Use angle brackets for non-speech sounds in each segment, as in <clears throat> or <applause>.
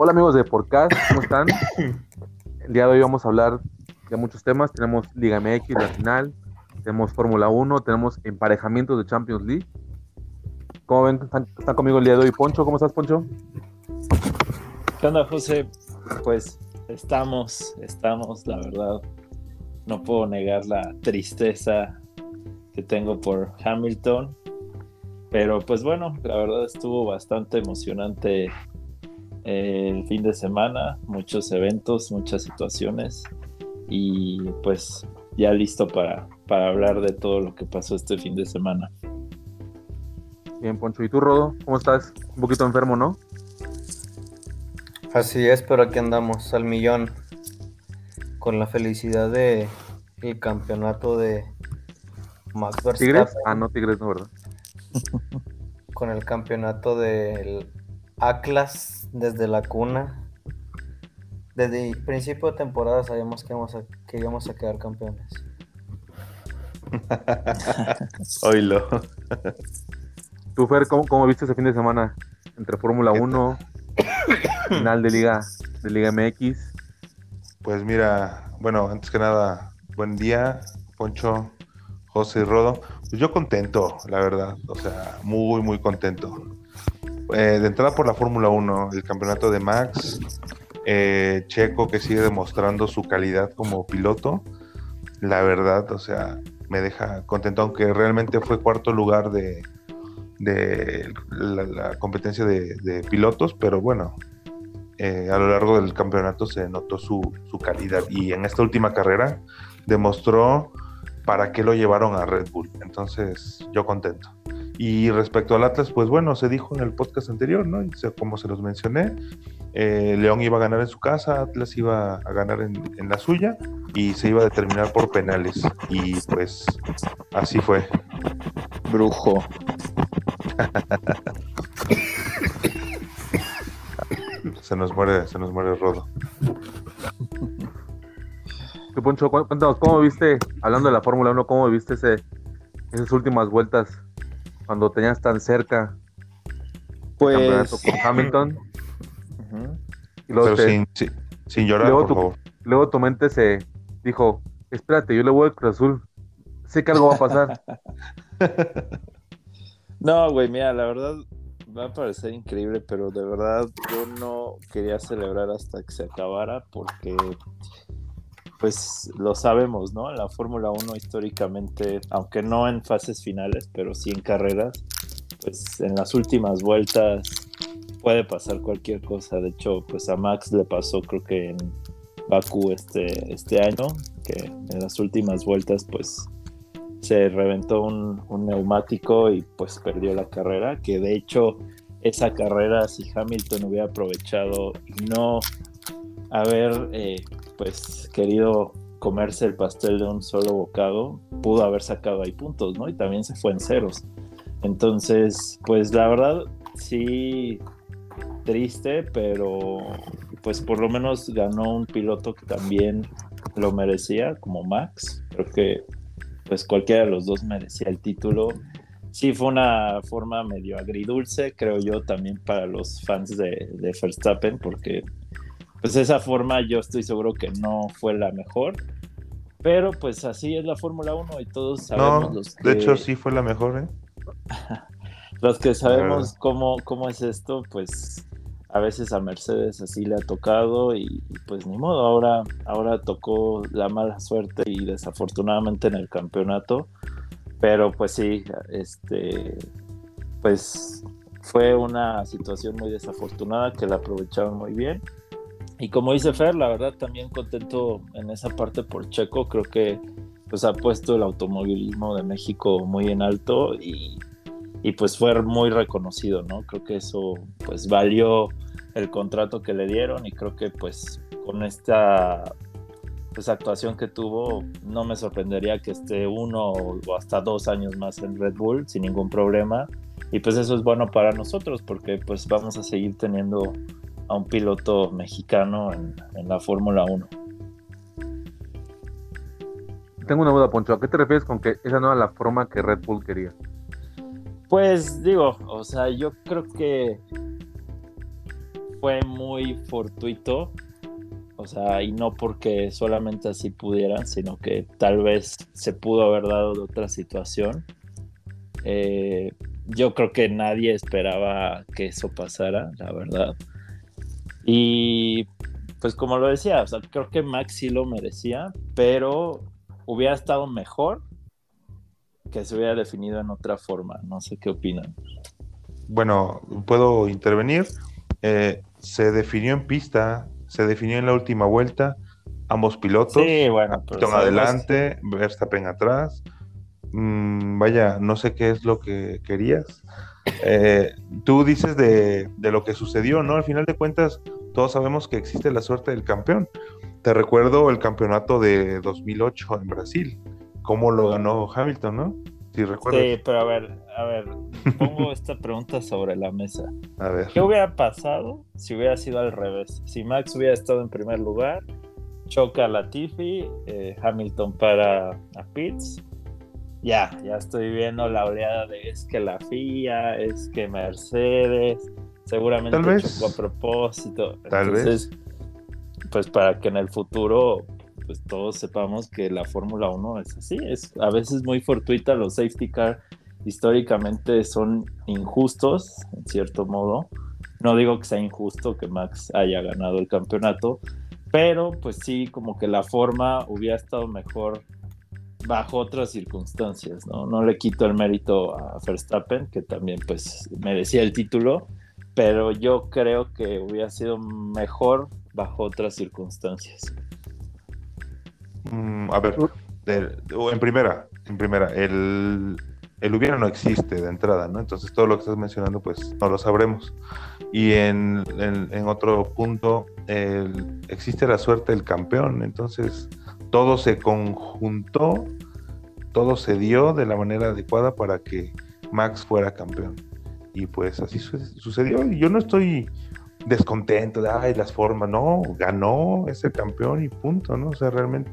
Hola amigos de Podcast, ¿cómo están? <coughs> El día de hoy vamos a hablar de muchos temas. Tenemos Liga MX, la final, tenemos Fórmula 1, tenemos emparejamientos de Champions League. ¿Cómo ven? ¿Están, están conmigo el día de hoy? Poncho, ¿cómo estás, Poncho? ¿Qué onda, José? Pues estamos, estamos, la verdad. No puedo negar la tristeza que tengo por Hamilton. Pero pues bueno, la verdad estuvo bastante emocionante el fin de semana, muchos eventos, muchas situaciones y pues ya listo para, para hablar de todo lo que pasó este fin de semana. Bien, Poncho. ¿Y tú, Rodo? ¿Cómo estás? Un poquito enfermo, ¿no? Así es, pero aquí andamos al millón con la felicidad de el campeonato de Max Verstappen. ¿Tigres? Ah, no, Tigres no, ¿verdad? Con el campeonato del Atlas desde la cuna. Desde el principio de temporada sabíamos que íbamos a, que íbamos a quedar campeones. <laughs> Oílo. ¿Tú, Fer, cómo, cómo viste ese fin de semana? Entre Fórmula 1, final de Liga, de Liga MX. Pues mira, bueno, antes que nada, buen día, Poncho, José y Rodo. Pues yo contento, la verdad, o sea, muy, muy contento. Eh, de entrada por la Fórmula 1, el campeonato de Max, eh, Checo que sigue demostrando su calidad como piloto, la verdad, o sea, me deja contento, aunque realmente fue cuarto lugar de, la, competencia de, de pilotos, pero bueno, eh, a lo largo del campeonato se notó su, su, calidad y en esta última carrera demostró para qué lo llevaron a Red Bull. Entonces, yo contento. Y respecto al Atlas, pues bueno, se dijo en el podcast anterior, ¿no? Como se los mencioné, eh, León iba a ganar en su casa, Atlas iba a ganar en, en la suya y se iba a determinar por penales. Y pues así fue. Brujo. se nos muere, se nos muere el rodo. ¿Qué, Poncho, cuéntanos, ¿cómo viste, hablando de la Fórmula 1, cómo viste ese, esas últimas vueltas cuando tenías tan cerca pues... el campeonato con <clears throat> Hamilton? Uh -huh. y luego Pero te, sin, sin, sin, llorar, luego por tu, favor. Luego tu mente se dijo, espérate, yo le voy al Cruz Azul, sé que algo va a pasar. <laughs> no, güey, mira, la verdad va a parecer increíble, pero de verdad yo no quería celebrar hasta que se acabara porque pues lo sabemos, ¿no? La Fórmula 1 históricamente, aunque no en fases finales, pero sí en carreras, pues en las últimas vueltas puede pasar cualquier cosa. De hecho, pues a Max le pasó creo que en Bakú este, este año, que en las últimas vueltas pues se reventó un, neumático y pues perdió la carrera, que de hecho esa carrera si Hamilton hubiera aprovechado no haber eh, pues querido comerse el pastel de un solo bocado, pudo haber sacado ahí puntos, ¿no? Y también se fue en ceros. Entonces, pues la verdad, sí, triste, pero pues por lo menos ganó un piloto que también lo merecía, como Max. Creo que pues cualquiera de los dos merecía el título. Sí, fue una forma medio agridulce, creo yo, también para los fans de, de Verstappen, porque pues esa forma yo estoy seguro que no fue la mejor. Pero pues así es la Fórmula 1 y todos sabemos no, los que... De hecho sí fue la mejor, ¿eh? <laughs> los que sabemos cómo, cómo es esto, pues a veces a Mercedes así le ha tocado y, y, pues ni modo, ahora, ahora tocó la mala suerte y desafortunadamente en el campeonato. Pero pues sí, este pues fue una situación muy desafortunada que la aprovecharon muy bien. Y como dice Fer, la verdad también contento en esa parte por Checo, creo que pues ha puesto el automovilismo de México muy en alto y, y, pues fue muy reconocido, ¿no? Creo que eso pues valió el contrato que le dieron y creo que pues con esta pues actuación que tuvo no me sorprendería que esté uno o hasta dos años más en Red Bull sin ningún problema y pues eso es bueno para nosotros porque pues vamos a seguir teniendo a un piloto mexicano en, en la Fórmula 1. Tengo una duda, Poncho. ¿A qué te refieres con que esa no era la forma que Red Bull quería? Pues digo, o sea, yo creo que fue muy fortuito. O sea, y no porque solamente así pudieran, sino que tal vez se pudo haber dado de otra situación. Eh, yo creo que nadie esperaba que eso pasara, la verdad. Y pues como lo decía, o sea, creo que Max sí lo merecía, pero hubiera estado mejor que se hubiera definido en otra forma. No sé qué opinan. Bueno, puedo intervenir. Eh, se definió en pista, se definió en la última vuelta. Ambos pilotos. Sí, bueno, pero adelante, Verstappen atrás. Mm, vaya, no sé qué es lo que querías. Eh, tú dices de, de, lo que sucedió, ¿no? Al final de cuentas, todos sabemos que existe la suerte del campeón. Te recuerdo el campeonato de 2008 en Brasil, cómo lo ganó Hamilton, ¿no? Si recuerdas. Sí, pero a ver, a ver, pongo esta pregunta sobre la mesa. A ver. ¿Qué hubiera pasado si hubiera sido al revés? Si Max hubiera estado en primer lugar, choca a Latifi, eh, Hamilton para a Pitts, ya, ya estoy viendo la oleada de es que la FIA, es que Mercedes, seguramente Tal vez. chocó a propósito. Tal Entonces, pues para que en el futuro pues todos sepamos que la Fórmula 1 es así, es a veces muy fortuita, los safety car históricamente son injustos, en cierto modo. No digo que sea injusto que Max haya ganado el campeonato, pero pues sí, como que la forma hubiera estado mejor bajo otras circunstancias, ¿no? No le quito el mérito a Verstappen, que también pues merecía el título, pero yo creo que hubiera sido mejor bajo otras circunstancias. Mm, a ver, en primera, en primera, el, el, hubiera no existe de entrada, ¿no? Entonces todo lo que estás mencionando, pues no lo sabremos. Y en, en, en otro punto, el, existe la suerte del campeón, entonces todo se conjuntó, todo se dio de la manera adecuada para que Max fuera campeón. Y pues así su sucedió. Y yo no estoy descontento de, ay, las formas, no, ganó ese campeón y punto, ¿no? O sea, realmente.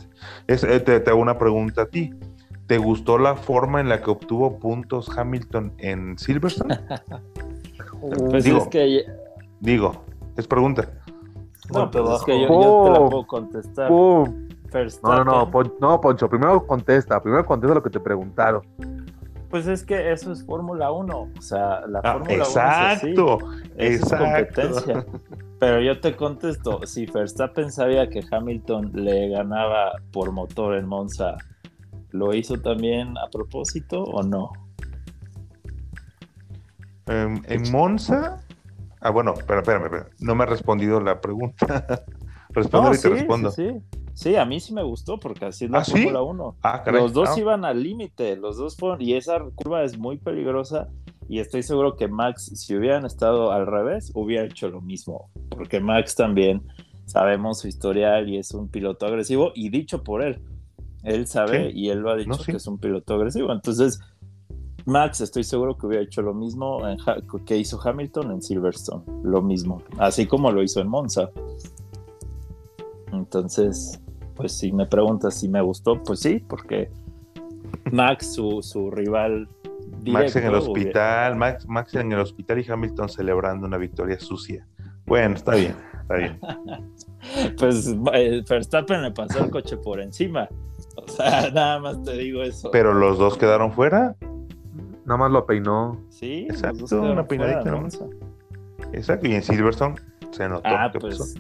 Es, eh, te, te, hago una pregunta a ti. ¿Te gustó la forma en la que obtuvo puntos Hamilton en Silverstone? <laughs> pues digo, es que... Digo, es pregunta. No, pero es que yo, yo te la puedo contestar. No, no, no, Pon no, Poncho, primero contesta, primero contesta lo que te preguntaron. Pues es que eso es Fórmula 1, o sea, la Ah, Fórmula 1 exacto, es, así, es exacto. competencia. Pero yo te contesto, si Verstappen sabía que Hamilton le ganaba por motor en Monza, ¿lo hizo también a propósito o no? Um, en Monza, ah, bueno, espérame, espérame, espérame, no me ha respondido la pregunta. <laughs> Responde no, y sí, te respondo. Sí, sí. Sí, a mí sí me gustó porque así es la ¿Ah, sí? Fórmula 1. Ah. Los dos Ah. iban al límite, los dos fueron, y esa curva es muy peligrosa. Y estoy seguro que Max, si hubieran estado al revés, hubiera hecho lo mismo. Porque Max también sabemos su historial y es un piloto agresivo. Y dicho por él, él sabe Sí. y él lo ha dicho No, sí. que es un piloto agresivo. Entonces, Max, estoy seguro que hubiera hecho lo mismo en Ha- que hizo Hamilton en Silverstone. Lo mismo. Así como lo hizo en Monza. Entonces, pues si me preguntas si me gustó, pues sí, porque Max, su, su rival. Max en el hospital, Max, Max en el hospital y Hamilton celebrando una victoria sucia. Bueno, está bien, está bien. <laughs> Pues eh, Verstappen le pasó el coche por encima. O sea, <laughs> nada más te digo eso. Pero los dos quedaron fuera. Nada más lo peinó. sí, Exacto, una peinadita fuera, nomás. ¿no? Exacto, y en Silverstone se notó. Ah, pues, pasó.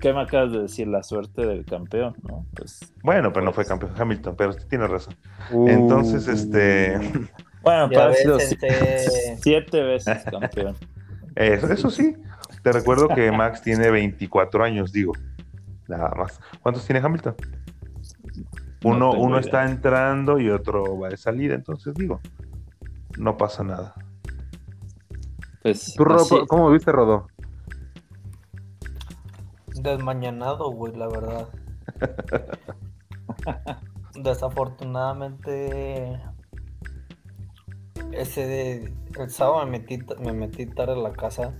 ¿Qué me acabas de decir? La suerte del campeón, ¿no? Pues, Bueno, pero no fue pues. campeón Hamilton, pero sí tiene razón. Uh. Entonces, este. <laughs> bueno, Ya pero ha sido siete veces <laughs> campeón. Eso, eso sí, te recuerdo que Max tiene 24 años, digo. Nada más. ¿Cuántos tiene Hamilton? No Uno, uno está entrando y otro va de salida, entonces digo, no pasa nada. Pues, ¿Tú, Rodo, cómo viste, Rodo? Desmañanado, güey, la verdad. <laughs> Desafortunadamente, ese de, el sábado me metí, me metí tarde a la casa,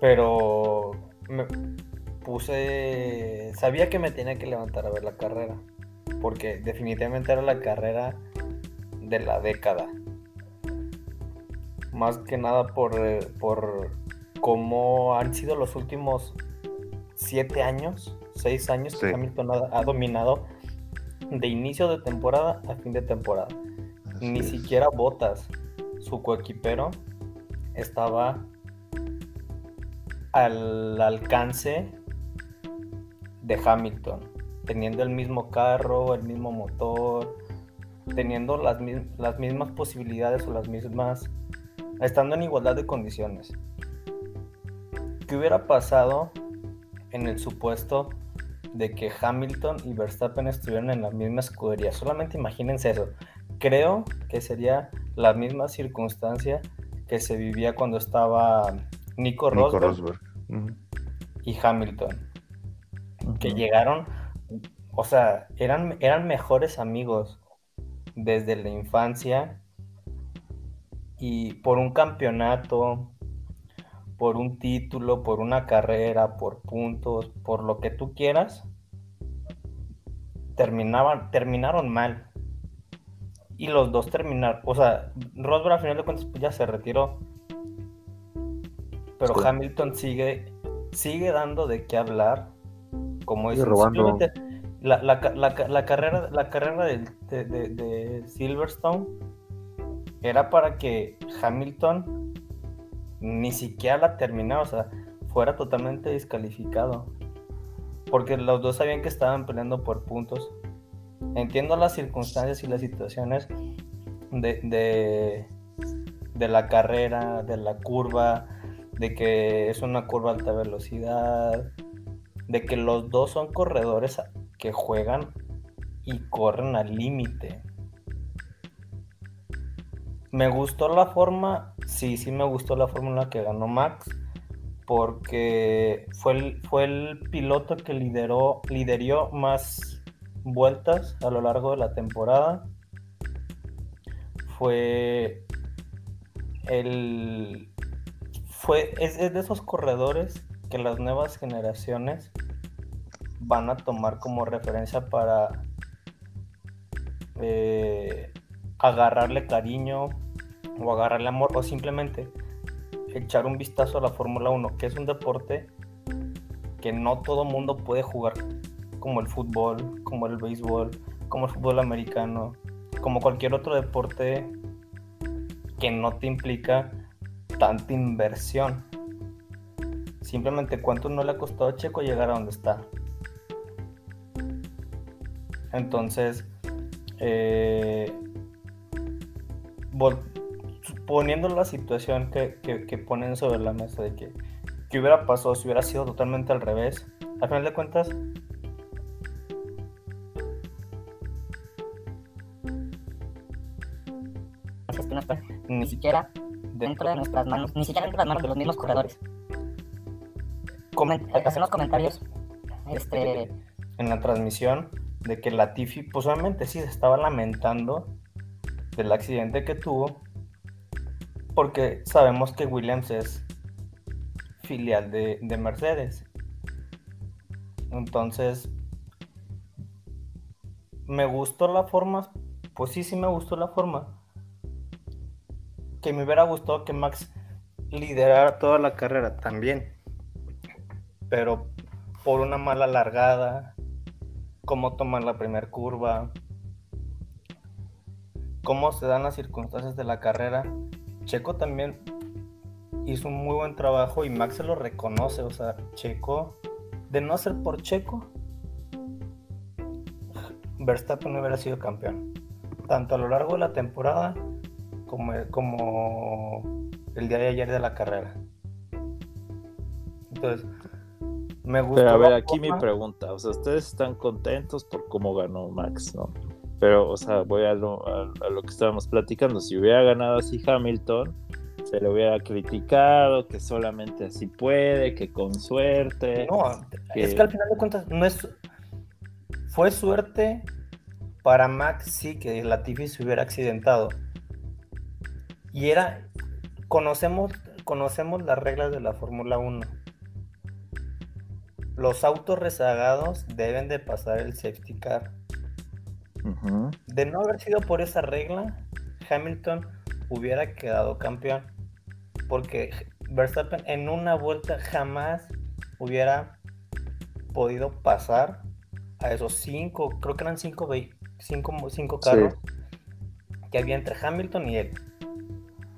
pero me puse, sabía que me tenía que levantar a ver la carrera, porque definitivamente era la carrera de la década. Más que nada por, eh, por como han sido los últimos siete años, seis años que. Hamilton ha, ha dominado de inicio de temporada a fin de temporada. Así Ni es. siquiera Botas, su coequipero, estaba al alcance de Hamilton, teniendo el mismo carro, el mismo motor, teniendo las mismas posibilidades o las mismas, estando en igualdad de condiciones. ¿Qué hubiera pasado en el supuesto de que Hamilton y Verstappen estuvieran en la misma escudería? Solamente imagínense eso. Creo que sería la misma circunstancia que se vivía cuando estaba Nico Nico Rosberg y Hamilton, que llegaron, o sea, eran, eran mejores amigos desde la infancia y por un campeonato, por un título, por una carrera, por puntos, por lo que tú quieras, terminaban, terminaron mal. Y los dos terminaron, o sea, Rosberg al final de cuentas pues, ya se retiró. Pero Sí. Hamilton sigue, sigue dando de qué hablar. Como simplemente la, la la la carrera, la carrera de- de Silverstone era para que Hamilton ni siquiera la terminara, o sea, fuera totalmente descalificado. Porque los dos sabían que estaban peleando por puntos. Entiendo las circunstancias y las situaciones de, de, de la carrera, de la curva, de que es una curva a alta velocidad, de que los dos son corredores que juegan y corren al límite. Me gustó la forma, sí, sí me gustó la forma en la que ganó Max, porque fue el, fue el piloto que lideró, liderió más vueltas a lo largo de la temporada. Fue el fue es, es de esos corredores que las nuevas generaciones van a tomar como referencia para eh, agarrarle cariño o agarrarle amor o simplemente echar un vistazo a la Fórmula 1, que es un deporte que no todo mundo puede jugar como el fútbol, como el béisbol, como el fútbol americano, como cualquier otro deporte que no te implica tanta inversión. Simplemente cuánto no le ha costado a Checo llegar a donde está. Entonces, eh, poniendo la situación que, que- que ponen sobre la mesa de que, que hubiera pasado si hubiera sido totalmente al revés, al final de cuentas, es que no está ni siquiera dentro de nuestras manos, ni siquiera dentro de las manos de los mismos corredores. Comen- hacen los comentarios, este, en la transmisión de que Latifi, pues obviamente sí se estaba lamentando del accidente que tuvo, porque sabemos que Williams es filial de, de Mercedes. Entonces, me gustó la forma, pues sí, sí me gustó la forma. Que me hubiera gustado que Max liderara toda la carrera también. Pero por una mala largada, cómo toman la primera curva, cómo se dan las circunstancias de la carrera. Checo también hizo un muy buen trabajo y Max se lo reconoce, o sea, Checo, de no ser por Checo, Verstappen no hubiera sido campeón, tanto a lo largo de la temporada como, como el día de ayer de la carrera. Entonces, me gusta. Pero a ver, aquí mi pregunta, o sea, ustedes están contentos por cómo ganó Max, ¿no? Pero, o sea, voy a lo, a, a lo que estábamos platicando. Si hubiera ganado así Hamilton, se le hubiera criticado, que solamente así puede, que con suerte. No, que- es que al final de cuentas no es. Fue suerte para Max, sí, que Latifi se hubiera accidentado. Y era. Conocemos, conocemos las reglas de la Fórmula 1. Los autos rezagados deben de pasar el safety car. De no haber sido por esa regla, Hamilton hubiera quedado campeón. Porque Verstappen en una vuelta jamás hubiera podido pasar a esos cinco, creo que eran cinco, cinco, cinco carros que había entre Hamilton y él.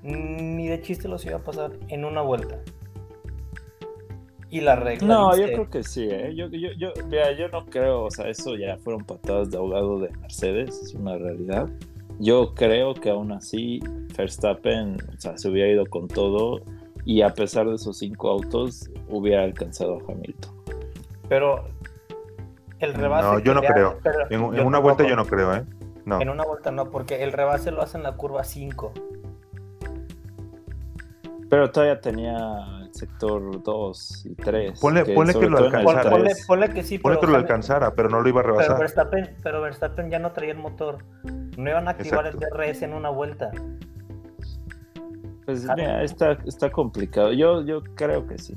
Ni de chiste los iba a pasar en una vuelta. Y la regla No, yo dice- creo que sí, ¿eh? Yo, yo, yo, mira, yo no creo, o sea, eso ya fueron patadas de ahogado de Mercedes, es una realidad. Yo creo que aún así Verstappen, o sea, se hubiera ido con todo y a pesar de esos cinco autos, hubiera alcanzado a Hamilton. Pero el rebase. No, yo no creo. hace- En, en yo una vuelta yo no creo, ¿eh? No. En una vuelta no, porque el rebase lo hace en la curva 5. Pero todavía tenía sector 2 y 3. Ponle- ponle que sobre lo alcanzara. Ponle, ponle que sí, Pone pero, que lo alcanzara, pero no lo iba a pero rebasar. Verstappen, pero Verstappen ya no traía el motor. No iban a activar Exacto. el DRS en una vuelta. Pues Claro. mira, está, está complicado. Yo, yo creo que sí.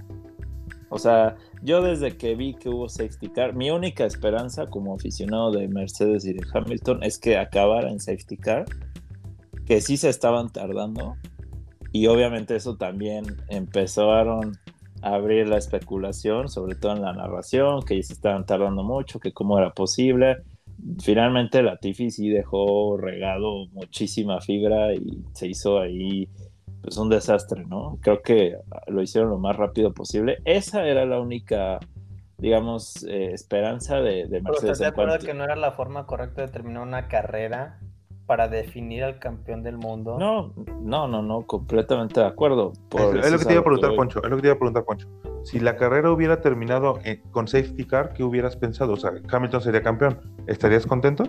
O sea, yo desde que vi que hubo safety car, mi única esperanza como aficionado de Mercedes y de Hamilton es que acabara en safety car, que sí se estaban tardando. Y obviamente eso también empezaron a abrir la especulación, sobre todo en la narración, que se estaban tardando mucho, que cómo era posible. Finalmente la Tiffy sí dejó regado muchísima fibra y se hizo ahí pues un desastre, ¿no? Creo que lo hicieron lo más rápido posible. Esa era la única, digamos, eh, esperanza de, de Pero Mercedes. de en acuerdo cuanto- que no era la forma correcta de terminar una carrera para definir al campeón del mundo. No, no, no, no, completamente de acuerdo. Por Es, lo que te iba a preguntar. Poncho. Es lo que te iba a preguntar, Poncho. Si la carrera hubiera terminado eh, con safety car, ¿qué hubieras pensado? O sea, Hamilton sería campeón. ¿Estarías contento?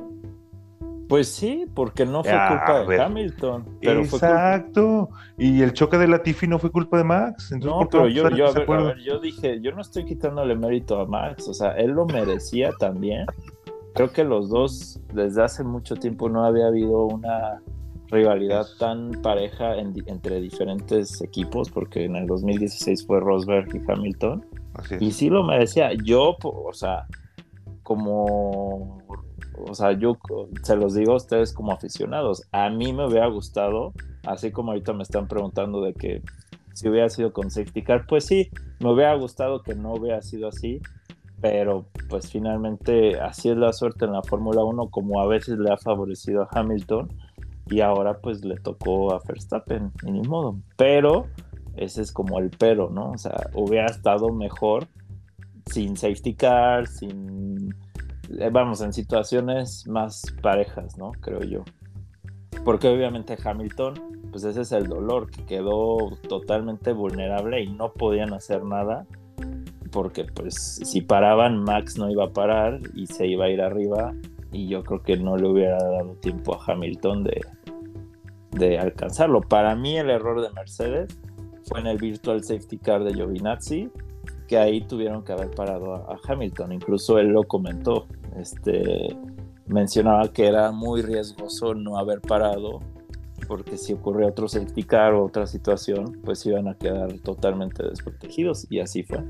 Pues sí, porque no fue Ya, culpa de. Hamilton. Pero fue culpa- Exacto. Y el choque de Latifi no fue culpa de Max. Entonces, No, ¿por qué pero yo, yo, a ver, a ver, yo dije, yo no estoy quitándole mérito a Max, o sea, él lo merecía también. Creo que los dos, desde hace mucho tiempo, no había habido una rivalidad tan pareja en entre diferentes equipos, porque en el 2016 fue Rosberg y Hamilton, y sí lo merecía. Yo, o sea, como, o sea, yo se los digo a ustedes como aficionados, a mí me hubiera gustado, así como ahorita me están preguntando de que si hubiera sido con safety car, pues sí, me hubiera gustado que no hubiera sido así, pero pues finalmente así es la suerte en la Fórmula 1, como a veces le ha favorecido a Hamilton y ahora pues le tocó a Verstappen, y ni modo, pero ese es como el pero, ¿no? O sea, hubiera estado mejor sin safety car, sin, eh, vamos, en situaciones más parejas, ¿no? Creo yo. Porque obviamente Hamilton, pues ese es el dolor, que quedó totalmente vulnerable y no podían hacer nada, porque pues si paraban, Max no iba a parar y se iba a ir arriba, y yo creo que no le hubiera dado tiempo a Hamilton de, de alcanzarlo. Para mí el error de Mercedes fue en el virtual safety car de Giovinazzi, que ahí tuvieron que haber parado a, Hamilton. Incluso él lo comentó. Este, mencionaba que era muy riesgoso no haber parado, porque si ocurría otro safety car o otra situación, pues iban a quedar totalmente desprotegidos. Y así fue.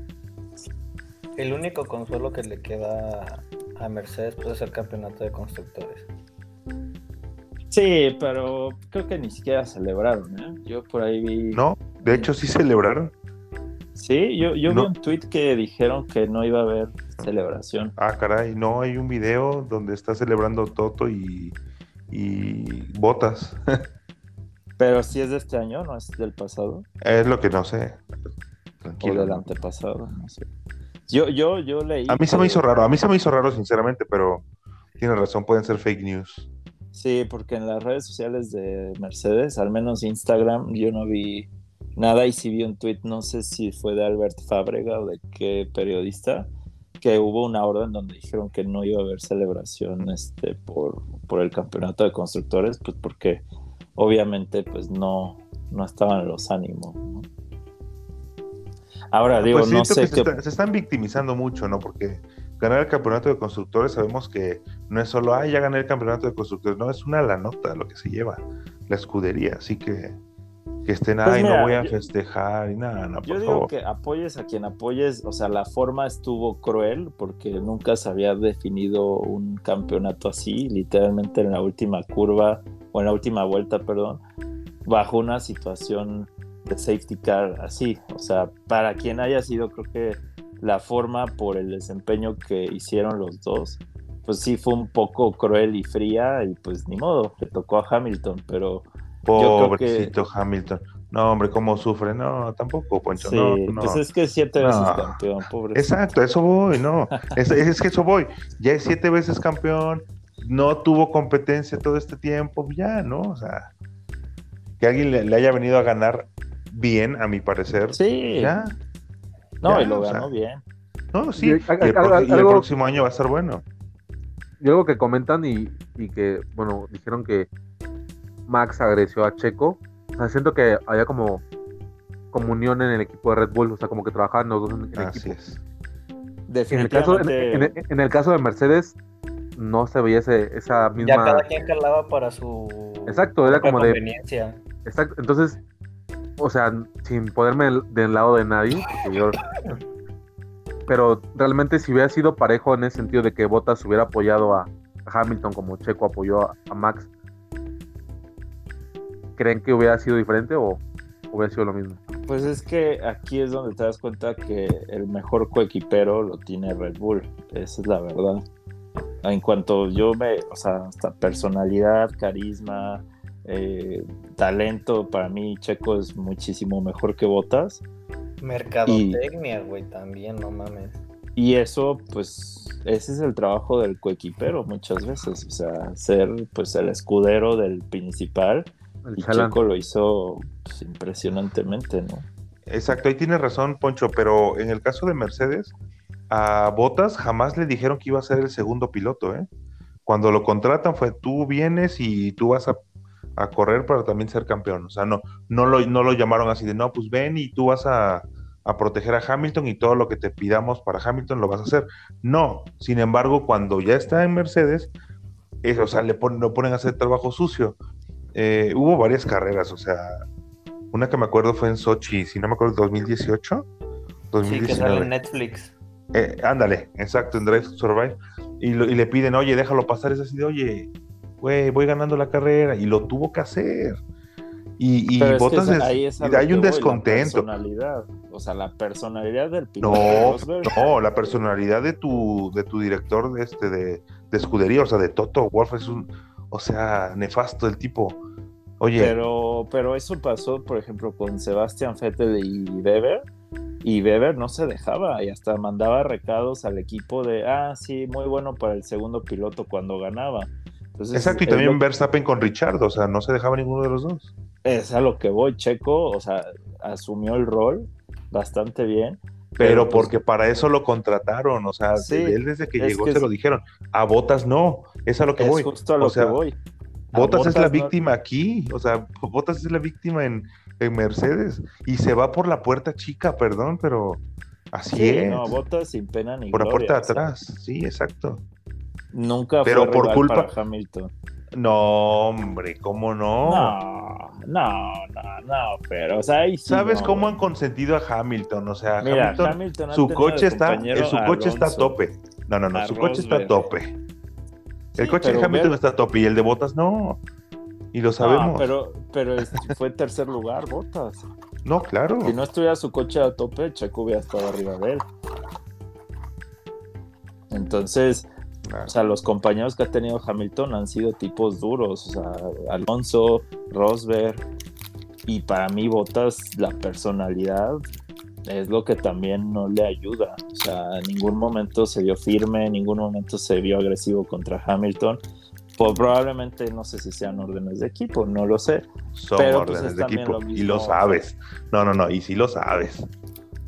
El único consuelo que le queda a Mercedes pues, es el campeonato de constructores. Sí, pero creo que ni siquiera celebraron. ¿eh? Yo por ahí vi. No, de hecho sí celebraron. Sí, yo, yo No. vi un tweet que dijeron que no iba a haber celebración. Ah, caray, no, hay un video donde está celebrando Toto y, y Botas. <laughs> Pero si es de este año, no es del pasado. Es lo que no sé. o Tranquilo. del ¿no? antepasado, no sé. Yo, yo, yo leí. A mí se me hizo raro, a mí se me hizo raro sinceramente, pero tiene razón, pueden ser fake news. Sí, porque en las redes sociales de Mercedes, al menos Instagram, yo no vi nada y sí vi un tweet, no sé si fue de Albert Fábrega o de qué periodista, que hubo una orden donde dijeron que no iba a haber celebración este, por, por el campeonato de constructores, pues porque obviamente pues no, no estaban los ánimos. ¿no? Ahora digo, Pues no sé que qué... se, está- se están victimizando mucho, ¿no? Porque ganar el campeonato de constructores sabemos que no es solo, ay, ya gané el campeonato de constructores, no, es una la nota lo que se lleva, la escudería, así que que estén, Pues mira, no voy a yo- festejar y nada, no, Yo por digo favor. que apoyes a quien apoyes, o sea, la forma estuvo cruel porque nunca se había definido un campeonato así, literalmente en la última curva o en la última vuelta, perdón, bajo una situación de safety car así. O sea, para quien haya sido, creo que la forma por el desempeño que hicieron los dos, pues sí fue un poco cruel y fría y pues ni modo, le tocó a Hamilton, pero creo que Pobrecito Hamilton. No, hombre, cómo sufre. No, tampoco, Poncho. sí, no, no. pues es que siete veces No. campeón, pobre. Exacto, eso voy, no. <laughs> Es, es que eso voy. Ya es siete veces campeón, no tuvo competencia todo este tiempo, ya, ¿no? O sea, que alguien le, le haya venido a ganar bien, a mi parecer. Sí, Ya. no, ya, y lo o sea, ganó bien. No, sí. Y- el, a- a- pro- y el algo- próximo año va a ser bueno. Y algo que comentan y, y que, bueno, dijeron que Max agresió a Checo. O sea, siento que había como comunión en el equipo de Red Bull, o sea, como que trabajaban los dos en, en Así equipo. es. En el, caso, en, el- en el caso de Mercedes, no se veía ese, esa Ya misma. cada quien calaba para su Exacto, era como de- conveniencia. Exacto, entonces, o sea, sin ponerme del, lado de nadie, pero realmente si hubiera sido parejo en ese sentido de que Bottas hubiera apoyado a Hamilton como Checo apoyó a, a Max, ¿creen que hubiera sido diferente o hubiera sido lo mismo? Pues es que aquí es donde te das cuenta que el mejor coequipero lo tiene Red Bull. Esa es la verdad. En cuanto yo me, o sea, hasta personalidad, carisma, eh, talento, para mí Checo es muchísimo mejor que Botas. Mercadotecnia, güey, también, no mames. Y eso, pues, ese es el trabajo del coequipero muchas veces. O sea, ser pues el escudero del principal. El Y. Checo lo hizo pues, impresionantemente, ¿no? Exacto, ahí tienes razón, Poncho, pero en el caso de Mercedes, a Bottas jamás le dijeron que iba a ser el segundo piloto, ¿eh? Cuando lo contratan fue tú vienes y tú vas a, a correr para también ser campeón. O sea, no, no, lo, no lo llamaron así de, no, pues ven y tú vas a, a proteger a Hamilton y todo lo que te pidamos para Hamilton lo vas a hacer. No, sin embargo, cuando ya está en Mercedes, es, o sea, le ponen, lo ponen a hacer trabajo sucio. Eh, hubo varias carreras, o sea, una que me acuerdo fue en Sochi, si no me acuerdo, 2018, Sí, que sale 2019. en Netflix. Eh, ándale, exacto, en Drive to Survive. Y, lo- y le piden, oye, déjalo pasar. Es así de, oye, güey, voy ganando la carrera. Y lo tuvo que hacer. Y, y Pero es que ahí y hay un voy, la descontento. personalidad. O sea, la personalidad del piloto. No, no, la personalidad de tu, de tu director de este de, de escudería, o sea, de Toto Wolf es un, o sea, nefasto el tipo. Oye, Pero, pero eso pasó, por ejemplo, con Sebastian Vettel y Weber. Y Weber no se dejaba y hasta mandaba recados al equipo de, ah, sí, muy bueno para el segundo piloto cuando ganaba. Entonces, exacto, y también Verstappen con Richard, o sea, no se dejaba ninguno de los dos. es a lo que voy. Checo, o sea, asumió el rol bastante bien. Pero pues, porque para eso lo contrataron, o sea, Sí, él desde que llegó que se es- lo dijeron. A Botas no, es a lo que es voy. justo a lo O sea, que voy. Botas es la no- víctima aquí, o sea, Botas es la víctima en, en Mercedes y se va por la puerta chica, perdón, pero así Sí, es. no, Botas sin pena ni por la gloria, puerta de o sea, atrás, sí, exacto. Nunca Pero fue por rival culpa- para Hamilton. No, hombre, ¿cómo no? No, no, no, no, pero, o sea, ahí sí ¿Sabes no, cómo han consentido a Hamilton? O sea, Mira, Hamilton, Hamilton ha su coche está, su coche está a tope. No, no, no, a su coche está a tope. El Sí, coche de Hamilton ver- está a tope y el de Botas no. Y lo sabemos. No, pero, pero fue tercer lugar, Botas. No, claro. Si no estuviera su coche a tope, Checo hubiera estado arriba de él. Entonces, Ah, o sea, los compañeros que ha tenido Hamilton han sido tipos duros. O sea, Alonso, Rosberg. Y para mí, Botas, la personalidad es lo que también no le ayuda. O sea, en ningún momento se vio firme, en ningún momento se vio agresivo contra Hamilton. Pues probablemente no sé si sean órdenes de equipo, no lo sé. Son pero, pues, órdenes es de equipo. lo y mismo, lo o sea. sabes. No, no, no. Y sí lo sabes.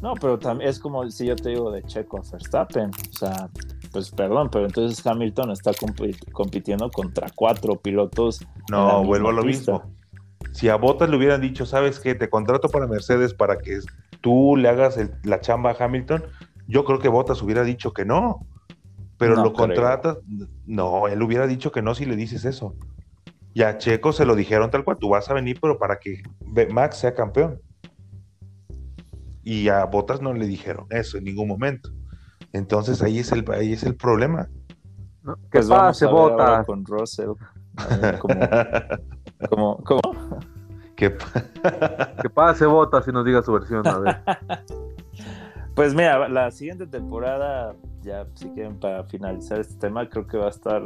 No, pero también es como si yo te digo de Checo a Verstappen. O sea, pues perdón, pero entonces Hamilton está compi- compitiendo contra cuatro pilotos. No, vuelvo a lo pista. mismo. Si a Bottas le hubieran dicho, ¿sabes qué? Te contrato para Mercedes para que tú le hagas el- la chamba a Hamilton, yo creo que Bottas hubiera dicho que no. Pero No lo contratas. No, él hubiera dicho que no si le dices eso. Y a Checo se lo dijeron tal cual, tú vas a venir, pero para que Max sea campeón. Y a Bottas no le dijeron eso en ningún momento. Entonces ahí es el, ahí es el problema. ¿no? Que Pues vamos pase, a ver ahora Bottas. con Russell. A <laughs> ver cómo, cómo- cómo- Que <laughs> Que pase Botas y nos diga su versión. A ver. <laughs> Pues mira, la siguiente temporada, ya si quieren para finalizar este tema, creo que va a estar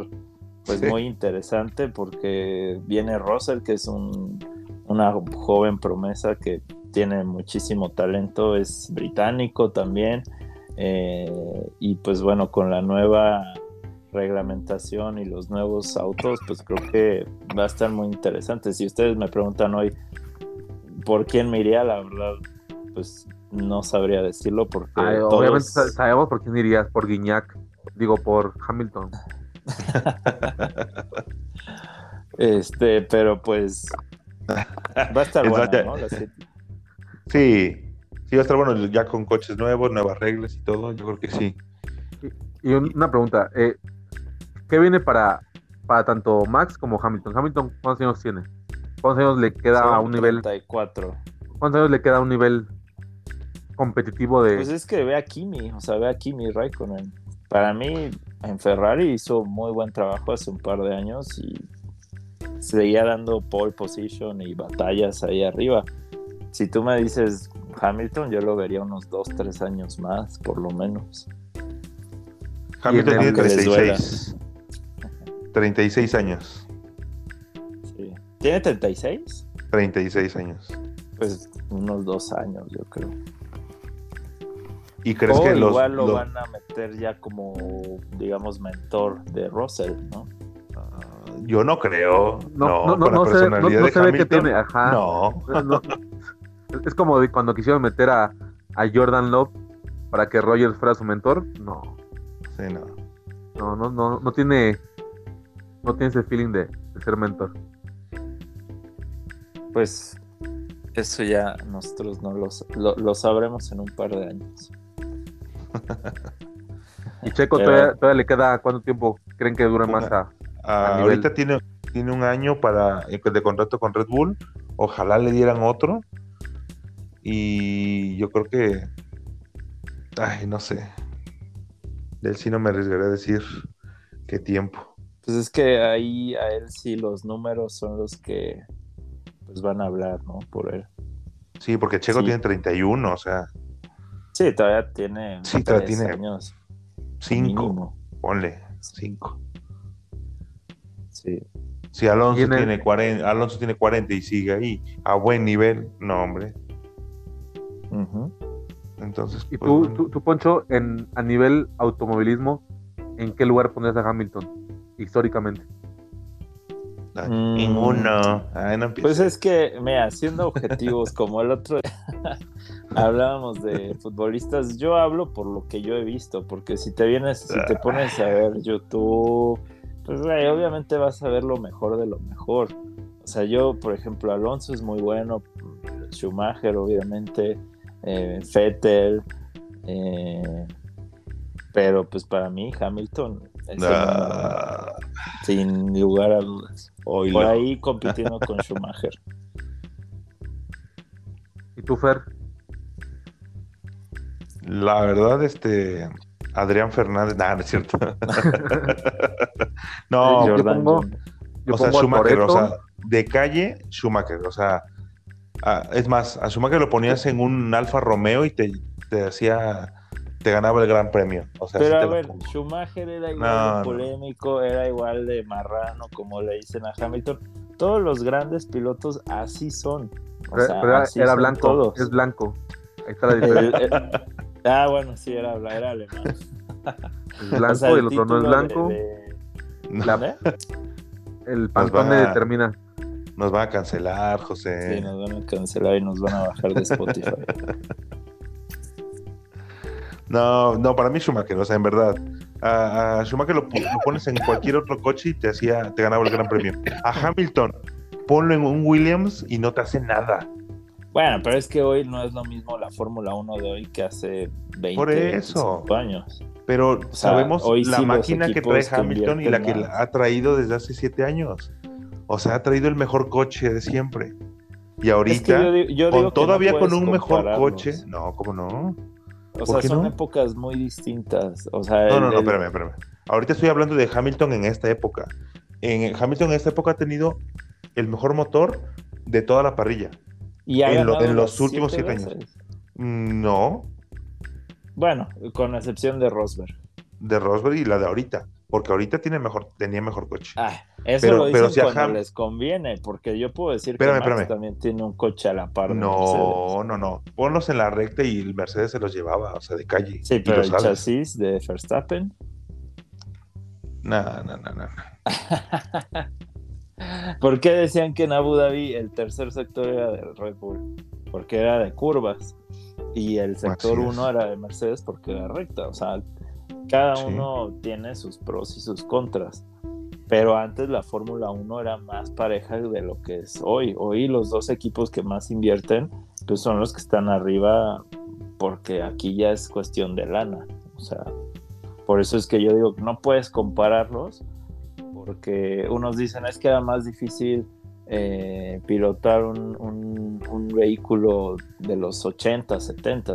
pues Sí. muy interesante porque viene Russell, que es un, una joven promesa que tiene muchísimo talento, es británico también, eh, y pues bueno, con la nueva reglamentación y los nuevos autos, pues creo que va a estar muy interesante. Si ustedes me preguntan hoy por quién me iría, la verdad, pues no sabría decirlo porque Ay, todos- Obviamente sa- sabemos por quién irías, por Guiñac, digo por Hamilton. <laughs> Este, pero pues va a estar vaya- ¿no? La sí, sí va a estar bueno ya con coches nuevos, nuevas reglas y todo. Yo creo que sí. Y un- una pregunta, eh, ¿qué viene para, para tanto Max como Hamilton? Hamilton, ¿cuántos años tiene? ¿Cuántos años le queda a un nivel? 34. ¿Cuántos años le queda a un nivel competitivo de? Pues es que ve a Kimi, o sea, ve a Kimi Raikkonen. Para mí, en Ferrari hizo muy buen trabajo hace un par de años y seguía dando pole position y batallas ahí arriba. Si tú me dices Hamilton, yo lo vería unos 2, 3 años más, por lo menos. Hamilton tiene aunque les duela. 36. 36 años. Sí. ¿Tiene 36? 36 años. Pues unos 2 años, yo creo. ¿Y crees o que los, igual lo los- van a meter ya como, digamos, mentor de Russell, ¿no? Ah, Yo no creo. no, No, no, no, con la no se, no- personalidad no de se ve que tiene, ajá. No. No, <laughs> es como de cuando quisieron meter a, a Jordan Love para que Rogers fuera su mentor. No, Sí, no. no, no, no, no tiene, no tiene ese feeling de, de ser mentor. Pues eso ya nosotros no lo, lo, lo sabremos en un par de años. <laughs> Y Checo Pero- todavía, todavía le queda cuánto tiempo creen que dura más a, A nivel- ahorita tiene, tiene un año para eh, de contrato con Red Bull. Ojalá le dieran otro. Y yo creo que. Ay, no sé. Del sí no me arriesgaré a decir qué tiempo. Pues es que ahí a él sí los números son los que pues van a hablar, ¿no? Por él. Sí, porque Checo Sí. tiene 31, o sea, Sí, todavía tiene Sí, todavía tiene años 5. mínimo. Ponle, 5. Sí. Si Alonso Tiene- tiene 40, Alonso tiene 40 y sigue ahí a buen nivel, no, hombre. Ujú. Entonces, Y pues, tú, bueno. tú, tú, Poncho, en, a nivel automovilismo, ¿en qué lugar pondrías a Hamilton históricamente? Ay, Mm. ninguno. Ay, no empieces. Pues es que, mira, siendo objetivos, como el otro día <laughs> hablábamos de futbolistas, yo hablo por lo que yo he visto, porque si te vienes, si te pones a ver YouTube, pues güey, obviamente vas a ver lo mejor de lo mejor. O sea, yo, por ejemplo, Alonso es muy bueno, Schumacher, obviamente, eh, eh, pero pues para mí Hamilton es Ah, sin lugar a dudas. oílo. Por ahí compitiendo con <laughs> Schumacher. ¿Y tú, Fer? La verdad, este. Adrián Fernández, nada, no es cierto. <laughs> no, yo pongo- o sea, Schumacher, o sea, de calle, Schumacher, o sea, ah, es más, a Schumacher lo ponías en un Alfa Romeo y te, te hacía, te ganaba el gran premio. O sea, Pero a ver. Schumacher era igual No, de no. polémico, era igual de marrano, como le dicen a Hamilton. Todos los grandes pilotos así son. O Pero- sea, era, así era son blanco, todos. es blanco. Ahí está la <laughs> diferencia. El- el- ah, bueno, sí, era, era alemán. Es blanco <laughs> O sea, y el otro no es título de- blanco. de- La- ¿eh? el Pues pantone determina. Nos van a cancelar, José. Sí, nos van a cancelar y nos van a bajar de Spotify. <laughs> No, no, para mí Schumacher, o sea, en verdad. A, a Schumacher lo, lo pones en cualquier otro coche y te hacía, te ganaba el gran premio. A Hamilton, ponlo en un Williams y no te hace nada. Bueno, pero es que hoy no es lo mismo la Fórmula 1 de hoy que hace 20 Por eso. 25 años. Pero sea, sabemos hoy la sí máquina que trae Hamilton y la que ha traído desde hace siete años. O sea, ha traído el mejor coche de siempre. Y Es que ahorita, yo, con, no todavía con un mejor coche. No, ¿cómo no? O ¿Por sea, son no? épocas muy distintas. O sea, No, el- no, no, espérame, espérame. Ahorita estoy hablando de Hamilton en esta época. En Hamilton en esta época ha tenido el mejor motor de toda la parrilla. Y En lo- en los últimos siete siete años. No, Bueno, con excepción de Rosberg. de Rosberg y la de ahorita. Porque ahorita tiene mejor, tenía mejor coche. Ah, eso Pero- lo pero dicen si a cuando Ham- les conviene, porque yo puedo decir Espérame, que Max también tiene un coche a la par. No, no, no. Ponlos en la recta y el Mercedes se los llevaba, o sea, de calle. Sí, pero el sabes. chasis de Verstappen. No, no, no, no. <laughs> ¿Por qué decían que en Abu Dhabi el tercer sector era de Red Bull? Porque era de curvas. Y el sector Así es. 1 era de Mercedes porque era recta. O sea, cada Sí. uno tiene sus pros y sus contras. Pero antes la Fórmula 1 era más pareja de lo que es hoy. Hoy los dos equipos que más invierten pues son los que están arriba porque aquí ya es cuestión de lana. O sea, por eso es que yo digo que no puedes compararlos porque unos dicen es que era más difícil eh, pilotar un, vehículo de los 80, 70.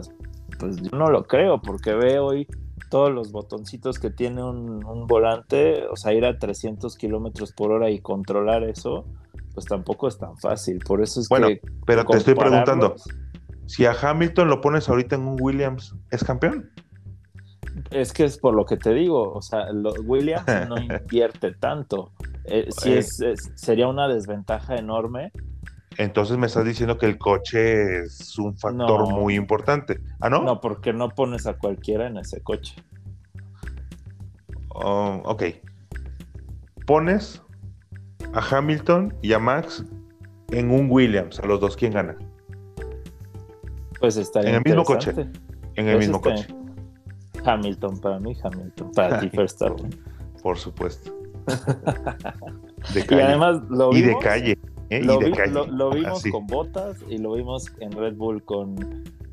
Pues yo no lo creo porque veo hoy todos los botoncitos que tiene un, un volante, o sea, ir a 300 kilómetros por hora y controlar eso, pues tampoco es tan fácil. Por eso es Bueno, que. Pero te estoy preguntando, si a Hamilton lo pones ahorita en un Williams, ¿es campeón? Es que es por lo que te digo, o sea, lo- Williams <laughs> no invierte tanto. Eh, sí Eh. es, es- sería una desventaja enorme. Entonces me estás diciendo que el coche es un factor No. muy importante. ¿Ah, no? No, porque no pones a cualquiera en ese coche. Oh, ok. Pones a Hamilton y a Max en un Williams, a los dos, ¿quién gana? Pues estaría En el mismo coche. En el Pues mismo coche, Hamilton, para mí, Hamilton. Para <laughs> ti, Verstappen. por supuesto. <laughs> De Y calle. además lo Y de vimos, calle. ¿Eh? lo, vi- vimos Así. con Bottas y lo vimos en Red Bull con,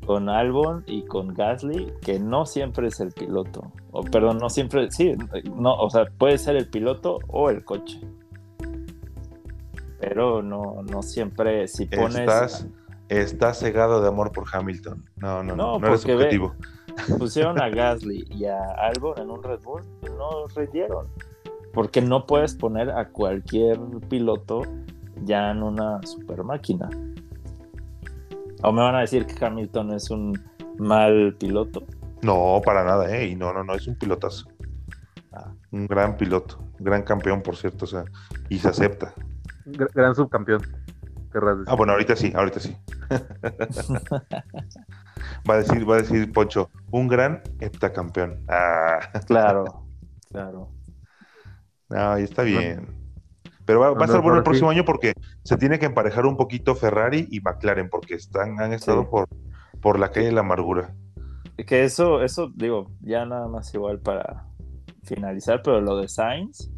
con Albon y con Gasly, que no siempre es el piloto. O perdón, no siempre, sí, no, o sea, puede ser el piloto o el coche. Pero no, no siempre, si pones... Estás, estás cegado de amor por Hamilton. No, no, no. No, No, eres porque ve- objetivo. pusieron a <laughs> Gasly y a Albon en un Red Bull, no rindieron. Porque no puedes poner a cualquier piloto ya en una super máquina. O me van a decir que Hamilton es un mal piloto. No, para nada, ¿eh? Y no, no, no, es un pilotazo. Ah. Un gran piloto, un gran campeón, por cierto, o sea, y se acepta. Gr- Gran subcampeón. querrás decir. Ah, bueno, ahorita sí, ahorita sí. <laughs> va a decir, va a decir Poncho, un gran heptacampeón. Ah, Claro, <laughs> claro. no, y está bien. Pero va, va a estar bueno el próximo año porque se tiene que emparejar un poquito Ferrari y McLaren, porque están, han estado Sí. por, por la calle de la amargura. Que eso, eso, digo, ya nada más igual para finalizar, pero lo de Sainz,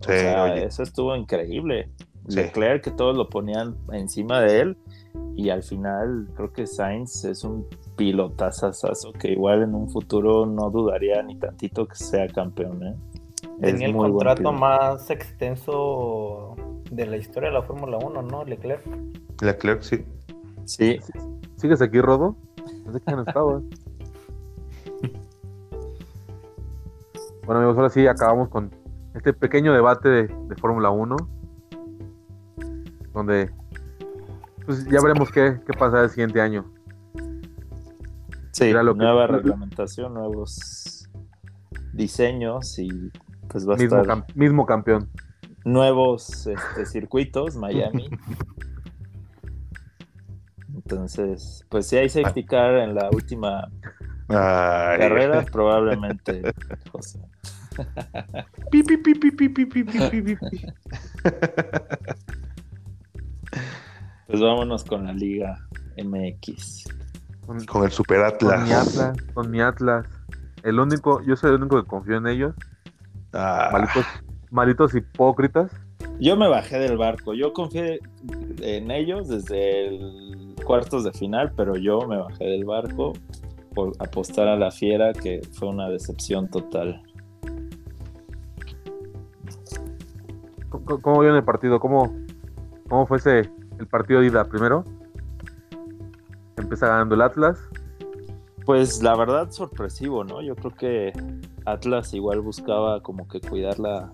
o sea, oye. eso estuvo increíble. Sí. Leclerc, que todos lo ponían encima de él, y al final creo que Sainz es un pilotazazazo que igual en un futuro no dudaría ni tantito que sea campeón. ¿eh? Tenía el contrato más extenso de la historia de la Fórmula 1, ¿no? Leclerc. Leclerc, sí. Sí, ¿Sigues aquí, Rodo? No sé quién <laughs> estaba. Bueno, amigos, ahora sí acabamos con este pequeño debate de, de Fórmula 1. Donde pues ya veremos qué, qué pasa el siguiente año. sí, que- nueva reglamentación, nuevos diseños y pues mismo, mismo campeón. Nuevos este, circuitos, Miami. Entonces, pues si hay safety car en la última Ay. carrera, <laughs> probablemente, pues vámonos con la Liga MX. Con, con el Super Atlas. Con mi Atlas, con mi Atlas. El único, yo soy el único que confío en ellos. Ah, Malitos, malitos hipócritas. Yo me bajé del barco, yo confié en ellos desde el cuartos de final, pero yo me bajé del barco por apostar a la fiera, que fue una decepción total. ¿Cómo, cómo vieron el partido? ¿Cómo, ¿Cómo fue ese el partido de ida primero? Empieza ganando el Atlas. Pues la verdad sorpresivo, ¿no? Yo creo que Atlas igual buscaba como que cuidar la,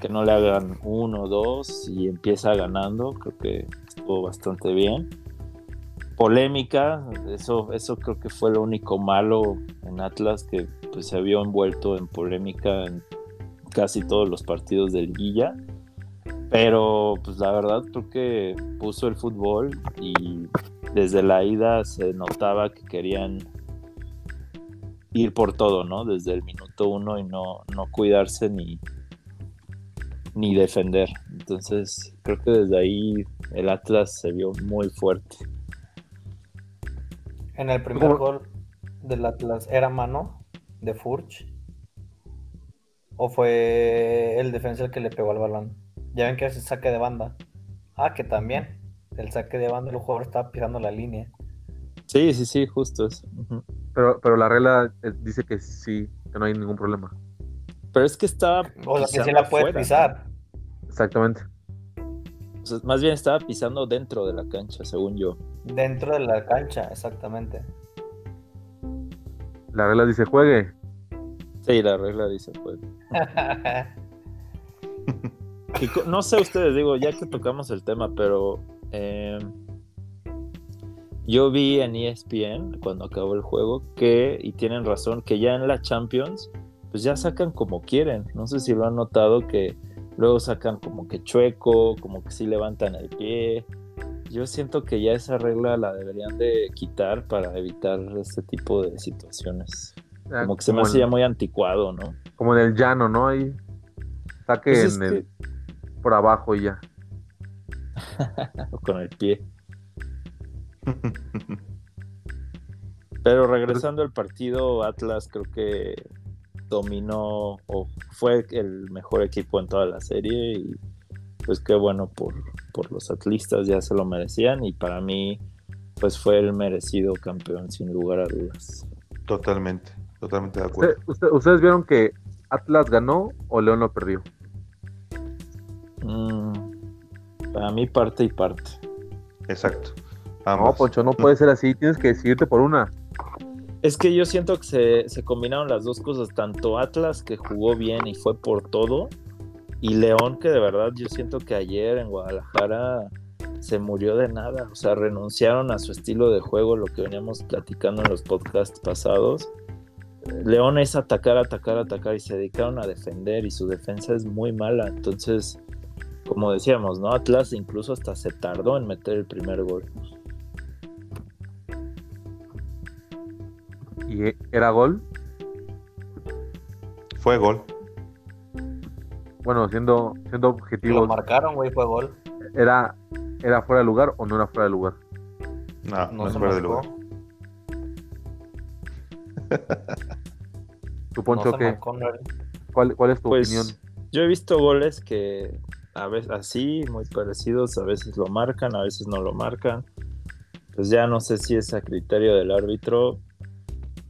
que no le hagan uno, dos y empieza ganando, creo que estuvo bastante bien. Polémica, eso, eso creo que fue lo único malo en Atlas, que pues, se vio envuelto en polémica en casi todos los partidos del Guilla. Pero pues la verdad creo que puso el fútbol y desde la ida se notaba que querían ir por todo, ¿no? Desde el minuto uno y no, no cuidarse ni, ni defender. Entonces, creo que desde ahí el Atlas se vio muy fuerte. En el primer gol del Atlas, ¿era mano de Furch? ¿O fue el defensa el que le pegó al balón? Ya ven que es el saque de banda. Ah, que también. El saque de banda, el jugador estaba pisando la línea. Sí, sí, sí, justo eso. Pero, pero la regla eh, dice que sí, que no hay ningún problema. Pero es que estaba. O sea, que sí la puede pisar. Exactamente. O sea, más bien estaba pisando dentro de la cancha, según yo. Dentro de la cancha, exactamente. La regla dice juegue. Sí, la regla dice juegue. <laughs> no sé ustedes, digo, ya que tocamos el tema, pero eh, yo vi en ESPN cuando acabó el juego que, y tienen razón, que ya en la Champions, pues ya sacan como quieren. No sé si lo han notado que luego sacan como que chueco, como que sí levantan el pie. Yo siento que ya esa regla la deberían de quitar para evitar este tipo de situaciones. Ah, como que se me hace ya muy anticuado, ¿no? Como en el llano, ¿no? Ahí saque pues el, por abajo y ya. <laughs> o con el pie. <laughs> Pero regresando al partido, Atlas creo que dominó o fue el mejor equipo en toda la serie y pues qué bueno por, por los atlistas, ya se lo merecían y para mí pues fue el merecido campeón sin lugar a dudas. Totalmente, totalmente de acuerdo. ¿Ustedes vieron que Atlas ganó o León lo perdió? Mm, para mí parte y parte. Exacto. No, Poncho, no puede ser así, tienes que decidirte por una. Es que yo siento que se, se, combinaron las dos cosas, tanto Atlas que jugó bien y fue por todo, y León que de verdad yo siento que ayer en Guadalajara se murió de nada, o sea, renunciaron a su estilo de juego, lo que veníamos platicando en los podcasts pasados. León es atacar, atacar, atacar y se dedicaron a defender y su defensa es muy mala, entonces como decíamos, ¿no? Atlas incluso hasta se tardó en meter el primer gol. ¿Y era gol? Fue gol. Bueno, siendo, siendo objetivo. Lo marcaron, güey, fue gol. ¿Era, ¿Era fuera de lugar o no era fuera de lugar? No, no, es fuera de lugar. <laughs> ¿Tu Poncho qué? ¿Cuál, ¿Cuál, es tu pues, opinión? Yo he visto goles que a veces así, muy parecidos, a veces lo marcan, a veces no lo marcan. Pues ya no sé si es a criterio del árbitro.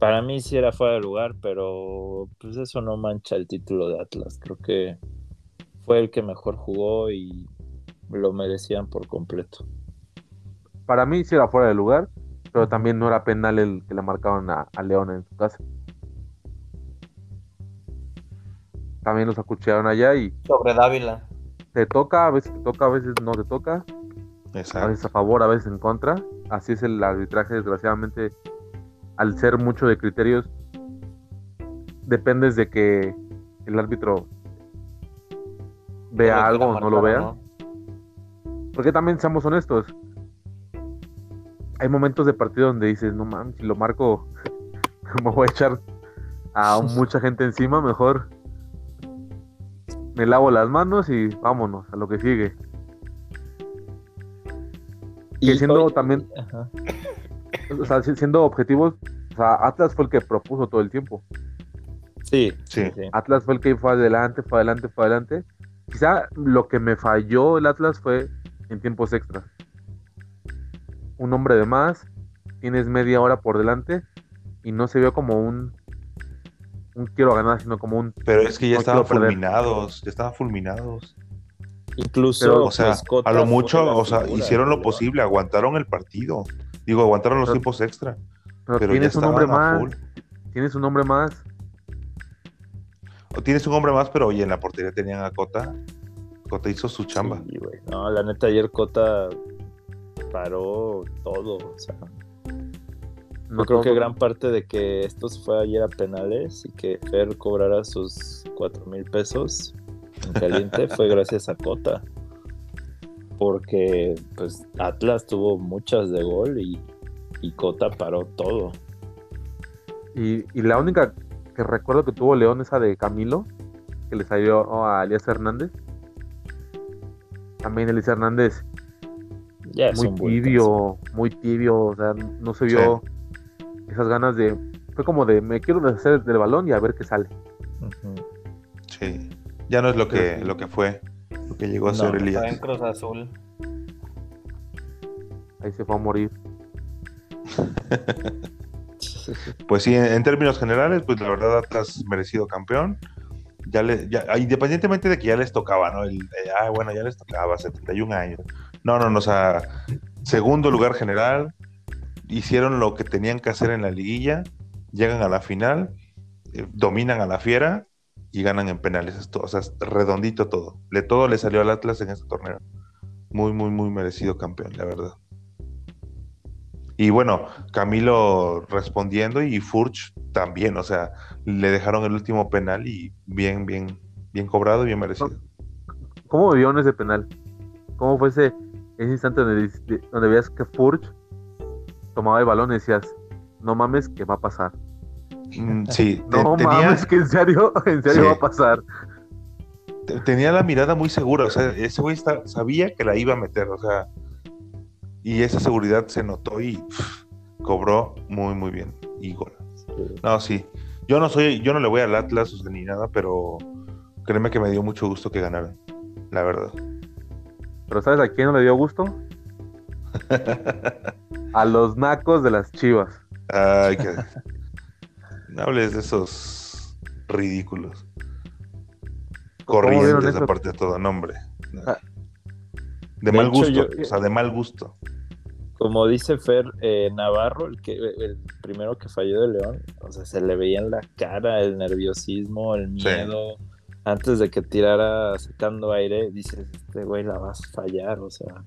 Para mí sí era fuera de lugar, pero pues eso no mancha el título de Atlas. Creo que fue el que mejor jugó y lo merecían por completo. Para mí sí era fuera de lugar, pero también no era penal el que le marcaron a, a León en su casa. También los acuchillaron allá y. Sobre Dávila te toca, a veces te toca, a veces no te toca. A veces a favor, a veces en contra. Así es el arbitraje, desgraciadamente, al ser mucho de criterios, dependes de que el árbitro vea algo o no lo vea. Porque también seamos honestos. Hay momentos de partido donde dices, no mames, si lo marco, <laughs> me voy a echar a <laughs> mucha gente encima, mejor me lavo las manos y vámonos a lo que sigue. Y, siendo también, o sea, siendo objetivos, o sea, Atlas fue el que propuso todo el tiempo. Sí, sí, Atlas fue el que fue adelante, fue adelante, fue adelante. Quizá lo que me falló el Atlas fue en tiempos extras. Un hombre de más, tienes media hora por delante y no se vio como un un quiero ganar, sino como un. Pero es que ya estaban fulminados, ya estaban fulminados. Incluso, o sea, a lo mucho, o sea, hicieron lo posible, aguantaron el partido. Digo, aguantaron los tiempos extra. Pero, tienes un hombre más. Tienes un hombre más. tienes un hombre más, pero oye, en la portería tenían a Cota. Cota hizo su chamba. Sí, güey. No, la neta, ayer Cota paró todo. O sea, No yo creo que gran parte de que esto se fue ayer a penales y que Fer cobrara sus cuatro mil pesos en caliente <laughs> fue gracias a Cota. Porque pues Atlas tuvo muchas de gol y, y Cota paró todo. Y, y la única que recuerdo que tuvo León, esa de Camilo, que le salió a Elías Hernández. También Elías Hernández, Ya muy tibio, muy tibio, o sea, no se vio esas ganas de. Fue como de me quiero deshacer del balón y a ver qué sale. Ujú. Sí. Ya no es lo que, lo que fue, lo que llegó a No, ser Está en Elías. Cruz Azul. Ahí se fue a morir. <laughs> Pues sí, en, en términos generales, pues la verdad Atlas merecido campeón. Ya le, ya, ah, independientemente de que ya les tocaba, ¿no? El, eh, ah, bueno, ya les tocaba, 71 años. No, no, no, o sea, segundo lugar general, hicieron lo que tenían que hacer en la liguilla, llegan a la final, eh, dominan a la fiera y ganan en penales. Esto, o sea, redondito todo. Le todo le salió al Atlas en este torneo. Muy, muy, muy merecido campeón, la verdad. Y bueno, Camilo respondiendo y Furch también, o sea, le dejaron el último penal y bien, bien, bien cobrado, bien merecido. ¿Cómo vivieron ese penal? ¿Cómo fue ese, ese instante donde, donde veías que Furch tomaba el balón y decías, no mames, que va a pasar? Mm, <laughs> Sí, te- No tenía, mames, que en serio, <laughs> en serio Sí. va a pasar. te- tenía la mirada muy segura, o sea, ese güey está- sabía que la iba a meter, o sea, y esa seguridad se notó y pff, cobró muy, muy bien. Y gol. No, sí. Yo no soy, yo no le voy al Atlas o sea, ni nada, pero créeme que me dio mucho gusto que ganaran, la verdad. Pero ¿sabes a quién no le dio gusto? <laughs> A los nacos de las chivas. Ay, que... No hables de esos ridículos. Corrientes, aparte de todo, nombre. Ah. De, De mal hecho, gusto, yo- o sea, de mal gusto. Como dice Fer, eh, Navarro, el, que, el primero que falló de León, o sea, se le veía en la cara el nerviosismo, el Sí. miedo. Antes de que tirara sacando aire, dices, este güey la vas a fallar, o sea.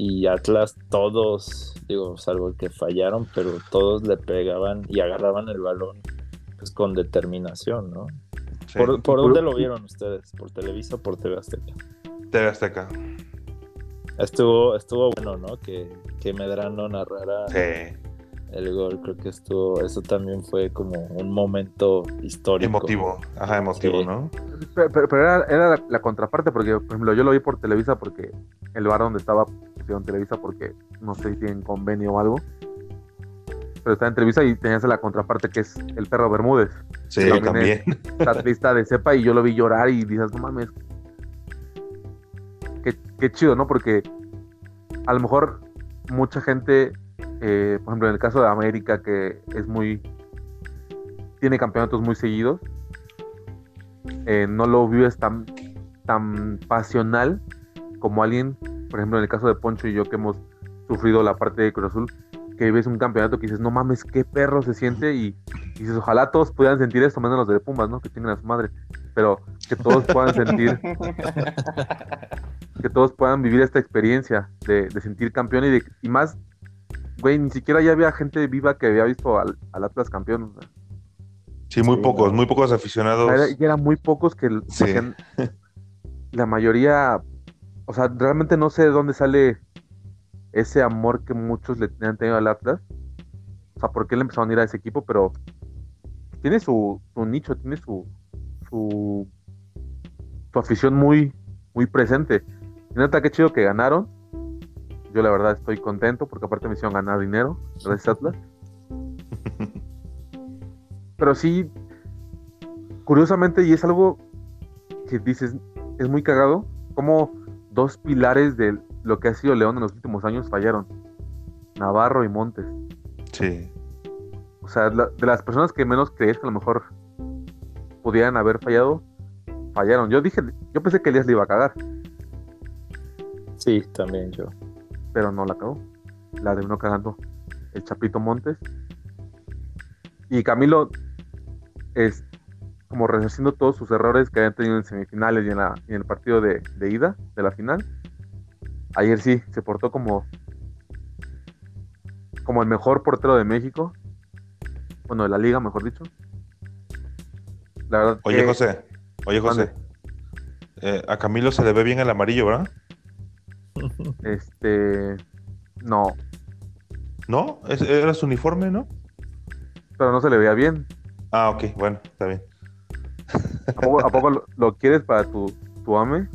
Y Atlas, todos, digo, salvo el que fallaron, pero todos le pegaban y agarraban el balón pues, con determinación, ¿no? Sí. ¿Por, por dónde lo vieron ustedes? ¿Por Televisa o por TV Azteca? TV Azteca. Estuvo, estuvo bueno, ¿no? Que, que Medrano narrara Sí. El gol. Creo que estuvo, eso también fue como un momento histórico. Emotivo. Ajá, emotivo, Sí. ¿no? Pero, pero- pero era, era la, la contraparte, porque, por ejemplo, yo lo vi por Televisa porque el bar donde estaba pusieron Televisa porque no sé si tienen convenio o algo. Pero estaba en Televisa y tenías la contraparte que es el perro Bermúdez. Sí, También también. Tatlista de cepa y yo lo vi llorar y dices, no mames. Qué, qué chido, ¿no? Porque a lo mejor mucha gente, eh, por ejemplo, en el caso de América, que es muy. tiene campeonatos muy seguidos, eh, no lo vives tan, tan pasional como alguien, por ejemplo, en el caso de Poncho y yo que hemos sufrido la parte de Cruz Azul, que ves un campeonato que dices, no mames, qué perro se siente y, y dices, ojalá todos pudieran sentir esto, menos los de Pumas, ¿no? Que tengan a su madre, pero que todos puedan sentir, <laughs> que todos puedan vivir esta experiencia de, de sentir campeón y, de, y más, güey, ni siquiera ya había gente viva que había visto al, al Atlas campeón, o sea, Sí, muy Sí, pocos, no. muy pocos aficionados. era- y eran muy pocos que l- Sí. hacían- la mayoría, o sea, realmente no sé de dónde sale ese amor que muchos le han tenido al Atlas. O sea, por qué le empezaron a ir a ese equipo, pero tiene su, su nicho, tiene su, su, su afición muy, muy presente. Y neta, qué chido que ganaron. Yo la verdad estoy contento porque aparte me hicieron ganar dinero, gracias Atlas. Pero sí, curiosamente, y es algo que dices, es muy cagado, como dos pilares de lo que ha sido León en los últimos años fallaron. Navarro y Montes. Sí. O sea, la- de las personas que menos crees que a lo mejor pudieran haber fallado, fallaron. Yo dije, yo pensé que Elías le iba a cagar, Sí, también yo. Pero no la cagó. La terminó cagando el Chapito Montes. Y Camilo, es, como resarciendo todos sus errores que habían tenido en semifinales y en, la, y en el partido de, de ida de la final. Ayer sí, se portó como, como el mejor portero de México. Bueno, de la liga, mejor dicho. La verdad Oye, que- José, oye, José. eh, a Camilo se le ve bien el amarillo, ¿verdad? Este. No, ¿No? Es- era su uniforme, ¿no? pero no se le veía bien. Ah, ok, bueno, está bien. ¿A poco, a poco lo, lo quieres para tu, tu AME?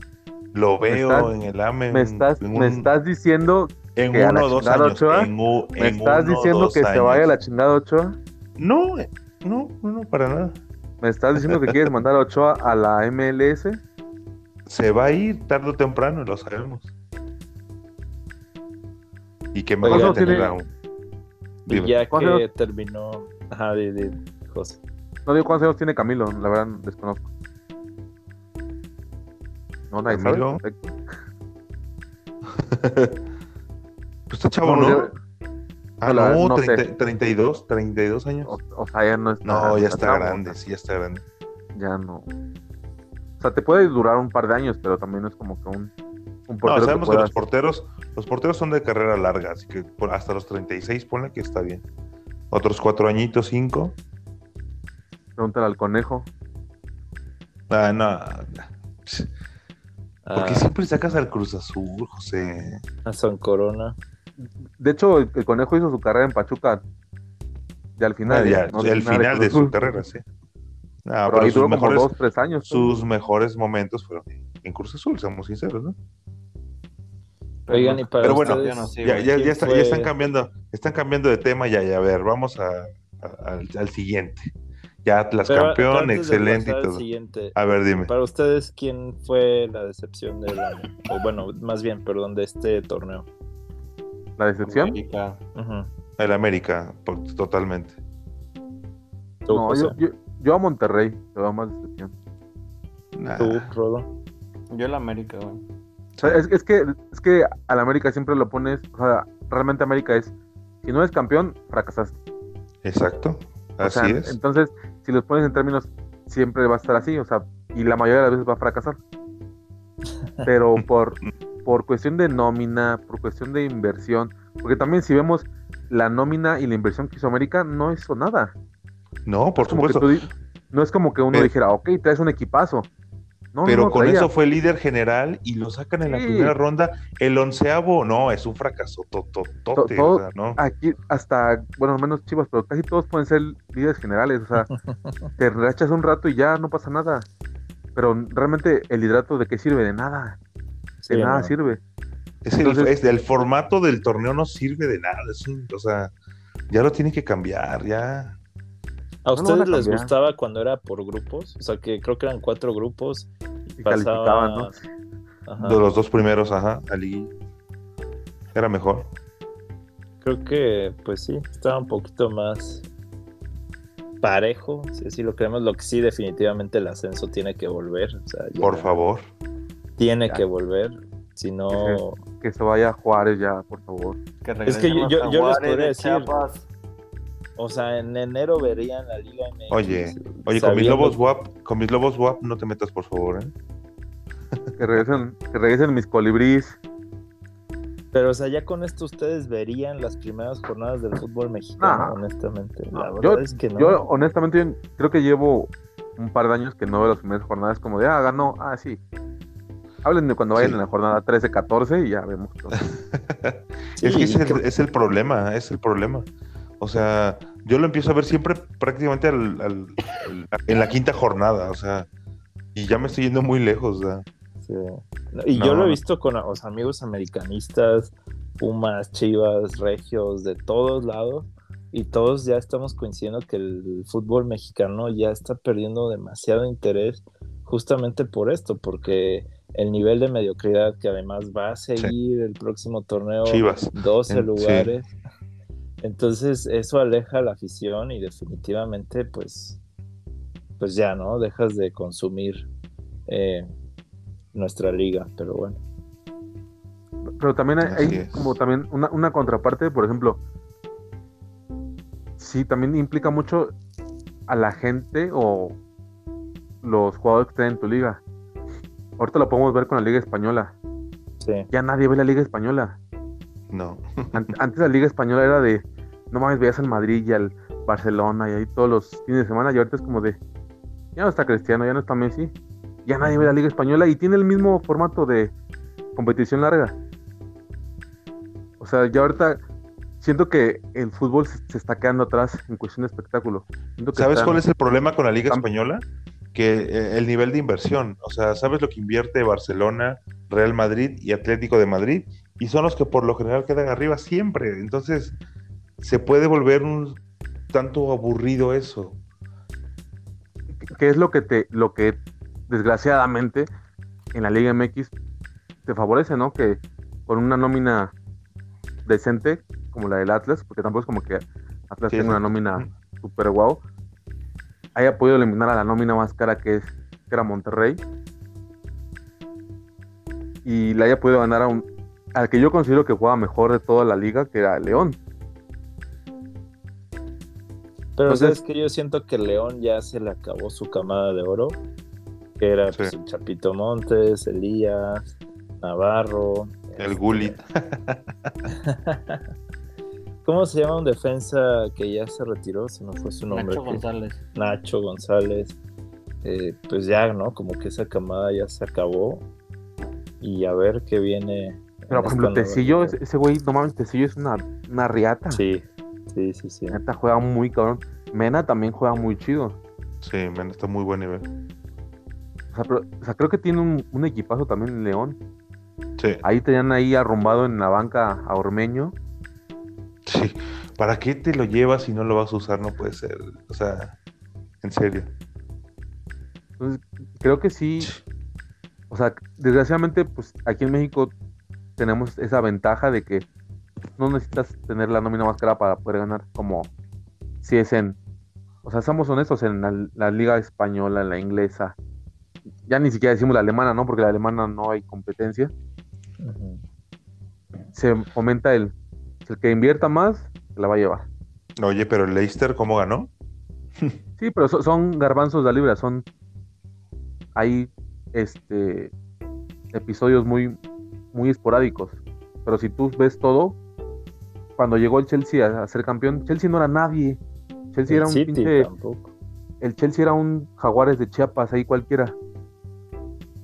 Lo veo estás- en el AME. Me estás, me estás diciendo, en que uno o dos años. Ochoa, en u- me estás uno diciendo que se vaya a la chingada Ochoa. No, eh, no, no, no, para nada. Me estás diciendo que quieres <laughs> mandar a Ochoa a la MLS. Se va a ir tarde o temprano, lo sabemos. Y que me voy a ¿cuántos tener tiene? a un- Y Dime. ya ¿Cuántos que terminó. Ajá, de, de José. No digo cuántos años tiene Camilo, la verdad desconozco. No, nadie sabe. Camilo. Perfecto. <laughs> Pues está chavo, No, ¿no? yo- Ah, no, no, no sé. 30 32, 32 años. o, o sea, ya no está. No, ya está grande, sí, ya está grande. Ya no. O sea, te puede durar un par de años, pero también es como que un, un No, portero que sabemos que los porteros, los porteros son de carrera larga, así que hasta los 36 ponle que está bien. Otros cuatro añitos, cinco. Pregúntale al conejo. Ah, no. ¿Por qué A, siempre sacas al Cruz Azul, José? a Son Corona. De hecho, el, el conejo hizo su carrera en Pachuca. Ya al Ah, final. ya, no- el nada final de Cruz Azul. su carrera, sí. Ah, Pero, pero ahí sus duró como mejores, dos, tres años. sus mejores momentos fueron en Cruz Azul, seamos sinceros, ¿no? Oigan, y para Pero bueno, ustedes, yo no sé, ya, ya, ¿quién ya, está- fue- ya están cambiando, están cambiando de tema ya, ya, a ver, vamos a, a- al, al siguiente. Ya Atlas Pero campeón, antes de excelente y todo. siguiente, A ver, dime. Para ustedes, ¿quién fue la decepción del año? O bueno, más bien, perdón, de este torneo. La decepción. América. Ujú. El América, por- totalmente. Tú, No, yo, yo a Monterrey, te va más decepción. Nah. Tú, Rodo. Yo el América, güey. O sea, es, es que es que al América siempre lo pones, o sea, realmente América es, si no eres campeón, fracasaste. Exacto, O así sea, es. Entonces, si los pones en términos, siempre va a estar así, o sea, y la mayoría de las veces va a fracasar. Pero <laughs> por, por cuestión de nómina, por cuestión de inversión, porque también si vemos la nómina y la inversión que hizo América, no hizo nada. No, por supuesto. tú no es como que uno dijera, ok, traes un equipazo. No, Pero no, con traía. eso fue líder general y lo sacan en la primera ronda. El onceavo, no, es un fracaso tototote, To- todo- o sea, ¿no? Aquí hasta, bueno, menos chivas, pero casi todos pueden ser líderes generales. O sea, <laughs> te rachas un rato y ya no pasa nada. Pero realmente el liderazgo de qué sirve? De nada. Sí, De nada no. sirve. Es el, entonces- es- el formato del torneo no sirve de nada. es un- o sea, ya lo tiene que cambiar, ya. ¿A ustedes a les gustaba cuando era por grupos? O sea, que creo que eran cuatro grupos. Y Pasaba- calificaban, ¿no? Ajá. De los dos primeros, ajá, a liguilla. Era mejor. Creo que, pues sí, estaba un poquito más parejo, si así lo creemos. Lo que sí, definitivamente el ascenso tiene que volver. O sea, ya Por favor. Tiene Ya. que volver. Si no, Que se vaya Juárez ya, por favor. Que Es que yo- regresemos yo- a yo les podría de decir- Chiapas. O sea, en enero verían la Liga MX. Oye, Oye, con mis lobos WAP, con mis lobos WAP no te metas, por favor, ¿eh? <laughs> Que regresen, que regresen mis colibríes. Pero, o sea, ya con esto ustedes verían las primeras jornadas del fútbol mexicano, No. honestamente. La verdad yo- es que no. Yo, honestamente, yo creo que llevo un par de años que no veo las primeras jornadas como de, ah, ganó, ah, sí. Hablen de cuando vayan Sí. en la jornada 13, 14 y ya vemos. <laughs> Sí, es que es el, creo- es el problema, es el problema. O sea, yo lo empiezo a ver siempre prácticamente al- al- al- en la quinta jornada, o sea, y ya me estoy yendo muy lejos. Sí. No, Y No, yo lo he visto con los amigos americanistas, Pumas, Chivas, Regios, de todos lados, y todos ya estamos coincidiendo que el fútbol mexicano ya está perdiendo demasiado interés justamente por esto, porque el nivel de mediocridad que además va a seguir el próximo torneo, Chivas. 12 En- sí. lugares. Entonces eso aleja la afición y definitivamente pues, pues ya, ¿no? Dejas de consumir eh, nuestra liga, pero bueno. Pero también hay, como también una, una contraparte, por ejemplo, sí, también implica mucho a la gente o los jugadores que están en tu liga. Ahorita lo podemos ver con la Liga Española. Sí. Ya nadie ve la Liga Española. No. An- Antes la Liga Española era de, no mames, veías al Madrid y al Barcelona y ahí todos los fines de semana y ahorita es como de, ya no está Cristiano, ya no está Messi, ya nadie ve la Liga Española y tiene el mismo formato de competición larga. O sea, ya ahorita siento que el fútbol se, se está quedando atrás en cuestión de espectáculo. ¿Sabes están- cuál es el problema con la Liga están- Española? Que eh, el nivel de inversión, o sea, ¿sabes lo que invierte Barcelona, Real Madrid y Atlético de Madrid? Y son los que por lo general quedan arriba siempre. Entonces, se puede volver un tanto aburrido eso. que es lo que te, lo que desgraciadamente en la Liga MX te favorece, ¿no? Que con una nómina decente como la del Atlas, porque tampoco es como que Atlas Sí, tenga una nómina super guau, haya podido eliminar a la nómina más cara que es que era Monterrey y le haya podido ganar a un al que yo considero que juega mejor de toda la liga, que era León. Pero Entonces- sabes que yo siento que León ya se le acabó su camada de oro, que era pues, el Chapito Montes, Elías, Navarro. El este, Gullit. <laughs> ¿Cómo se llama un defensa que ya se retiró? Se me fue su nombre. Nacho que- González. Nacho González. Eh, pues ya, ¿no? Como que esa camada ya se acabó. Y a ver qué viene. en Pero por ejemplo, Tecillo, ese güey, no mames, Tecillo es una, una riata. Sí, sí, sí, sí. Neta juega muy cabrón. Mena también juega muy chido. Sí, men, está muy buen nivel. O sea, pero- o sea, creo que tiene un, un equipazo también en León. Sí, Ahí tenían ahí arrumbado en la banca a Ormeño. sí. ¿Para qué te lo llevas si no lo vas a usar? No puede ser. O sea, en serio. Entonces, creo que sí. O sea, desgraciadamente, pues aquí en México tenemos esa ventaja de que no necesitas tener la nómina más cara para poder ganar, como si es en. O sea, seamos honestos, en la, la liga española, en la inglesa. Ya ni siquiera decimos la alemana, ¿no? Porque la alemana no hay competencia. Se fomenta el, el que invierta más, se la va a llevar. Oye, pero el Leicester, ¿cómo ganó? <laughs> Sí, pero so- son garbanzos de la libra, son hay este episodios muy muy esporádicos. Pero si tú ves todo, cuando llegó el Chelsea a, ser campeón, Chelsea no era nadie. Chelsea era un City pinche, el Chelsea era un Jaguares de Chiapas ahí cualquiera.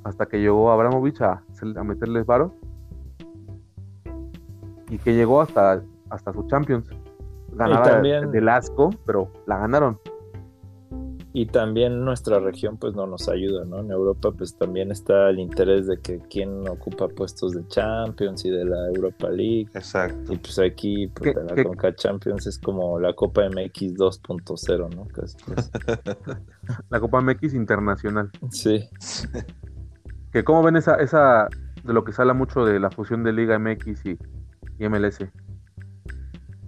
Hasta que llegó Abramovich a, meterles varo. Y que llegó hasta hasta su Champions. Ganaba también- del asco, pero la ganaron. Y también nuestra región pues no nos ayuda, ¿no? En Europa pues también está el interés de que quién ocupa puestos de Champions y de la Europa League. Exacto. Y pues aquí pues, ¿Qué- de la qué- Conca Champions es como la Copa MX 2.0, ¿no? Casi, casi. <laughs> La Copa MX internacional. Sí. <laughs> Que cómo ven esa, esa de lo que se habla mucho de la fusión de Liga MX y, y MLS.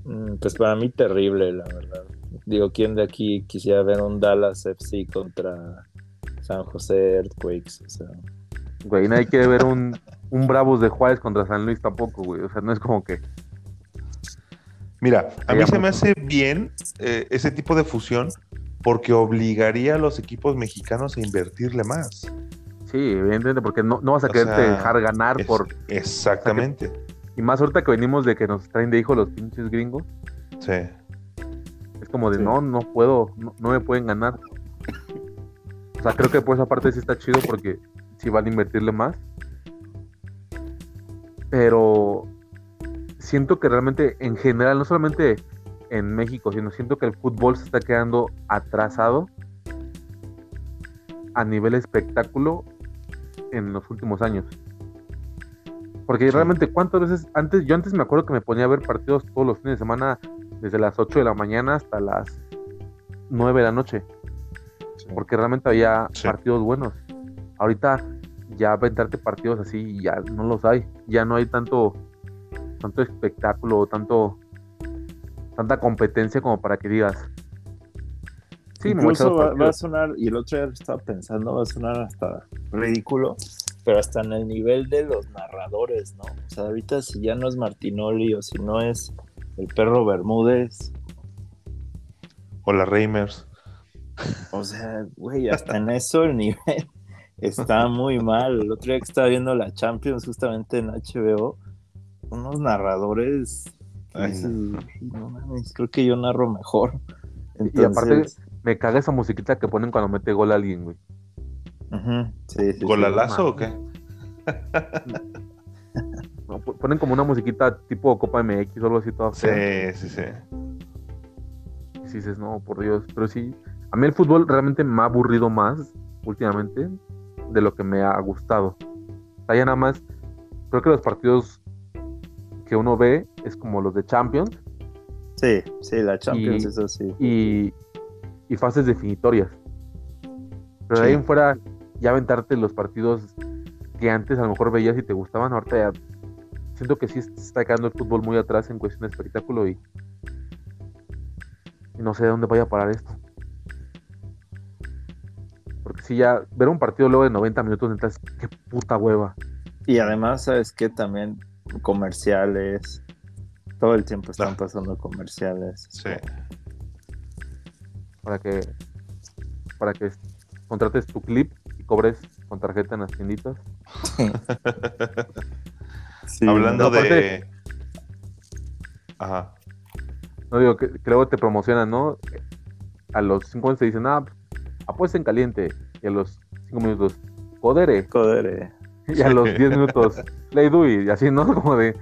Mm, Pues para mí terrible, la verdad. Digo, ¿quién de aquí quisiera ver un Dallas FC contra San José Earthquakes? O sea, Güey, nadie quiere ver un, un Bravos de Juárez contra San Luis tampoco, güey. O sea, no es como que. Mira, a mí se me hace bien eh, ese tipo de fusión porque obligaría a los equipos mexicanos a invertirle más. Sí, evidentemente, porque no, no vas a O quererte sea, dejar ganar Es- por. Exactamente. Y más ahorita que venimos de que nos traen de hijo los pinches gringos. Sí. Como de Sí. no, no puedo, no, no me pueden ganar. O sea, creo que por esa parte sí está chido porque sí van a invertirle más. Pero siento que realmente en general, no solamente en México, sino siento que el fútbol se está quedando atrasado a nivel espectáculo en los últimos años. Porque realmente, ¿cuántas veces antes? Yo antes me acuerdo que me ponía a ver partidos todos los fines de semana, desde las 8 de la mañana hasta las 9 de la noche, porque realmente había Sí. partidos buenos. Ahorita ya aventarte partidos así ya no los hay, ya no hay tanto tanto espectáculo, tanto tanta competencia como para que digas. Sí, Incluso va, va a partidos". sonar, y el otro día estaba pensando, va a sonar hasta ridículo, pero hasta en el nivel de los narradores, ¿no? O sea, ahorita si ya no es Martinoli o si no es el perro Bermúdez, O la Reimers. O sea, güey, hasta en eso el nivel está muy mal. El otro día que estaba viendo la Champions justamente en HBO, unos narradores. Ay, dices, no. "Güey, no mames, creo que yo narro mejor. Y aparte, me caga esa musiquita que ponen cuando mete gol a alguien, güey. sí, sí, sí. ¿Golalazo o qué? <laughs> Ponen como una musiquita tipo Copa MX o algo así, toda fea. Sí, sí, sí. Y si dices, no, por Dios. Pero sí, a mí el fútbol realmente me ha aburrido más últimamente de lo que me ha gustado. O sea, ya nada más, creo que los partidos que uno ve es como los de Champions Sí, sí, la Champions, Y- eso sí. y, y fases definitorias. Pero de ahí Sí. en fuera, ya aventarte los partidos que antes a lo mejor veías y te gustaban, ahorita ya siento que sí está quedando el fútbol muy atrás en cuestión de espectáculo y, y no sé de dónde vaya a parar esto. Porque si ya ver un partido luego de 90 minutos, neta, es qué puta hueva. Y además, ¿sabes qué? También comerciales. Todo el tiempo están pasando comerciales. Sí. Para que, para que contrates tu clip y cobres con tarjeta en las tienditas. <laughs> <laughs> Sí, Hablando no, aparte- de. Ajá. No digo que, que luego te promocionan, ¿no? A los 5 minutos te dicen, ah, apuesta en caliente. Y a los 5 minutos, codere. Joder, eh. <laughs> Y a los 10 minutos, <laughs> Play Do y así, ¿no? <laughs> Como de.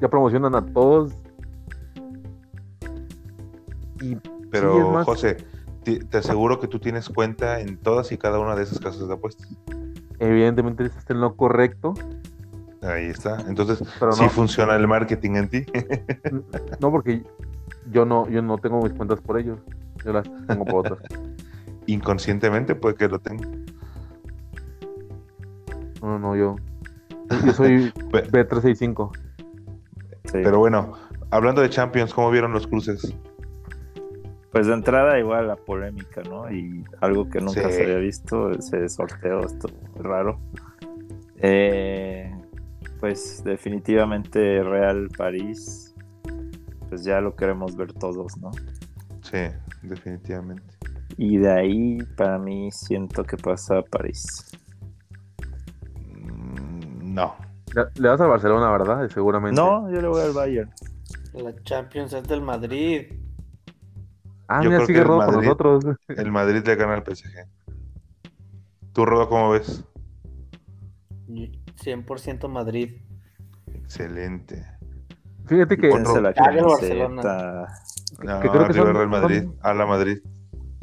Ya promocionan a todos. Y Pero, Sí, es más- José, te, te aseguro que tú tienes cuenta en todas y cada una de esas casas de apuestas. evidentemente estás en lo correcto. Ahí está. Entonces, Pero sí no, funciona el marketing en ti. <laughs> no porque yo no, yo no tengo mis cuentas por ellos. Yo las tengo por otras. Inconscientemente puede que lo tenga. No, no, yo. Yo soy <laughs> Pe- B365. Sí. Pero bueno, hablando de Champions, ¿cómo vieron los cruces? Pues de entrada igual la polémica, ¿no? Y algo que nunca Sí. se había visto, ese sorteo, esto raro. Eh, pues definitivamente Real París, pues ya lo queremos ver todos, ¿no? Sí, definitivamente. Y de ahí para mí siento que pasa a París. Mm, No. Le, vas a Barcelona, ¿verdad? Seguramente. No, yo le voy al Bayern. La Champions es del Madrid. Ah, Yo mira, creo sigue que Rodo Madrid- nosotros. El Madrid le gana al PSG. ¿Tú, Rodo, cómo ves? 100% Madrid. Excelente. Fíjate que Pónganse la camiseta. No, que creo que son- Real Madrid. son- A la Madrid.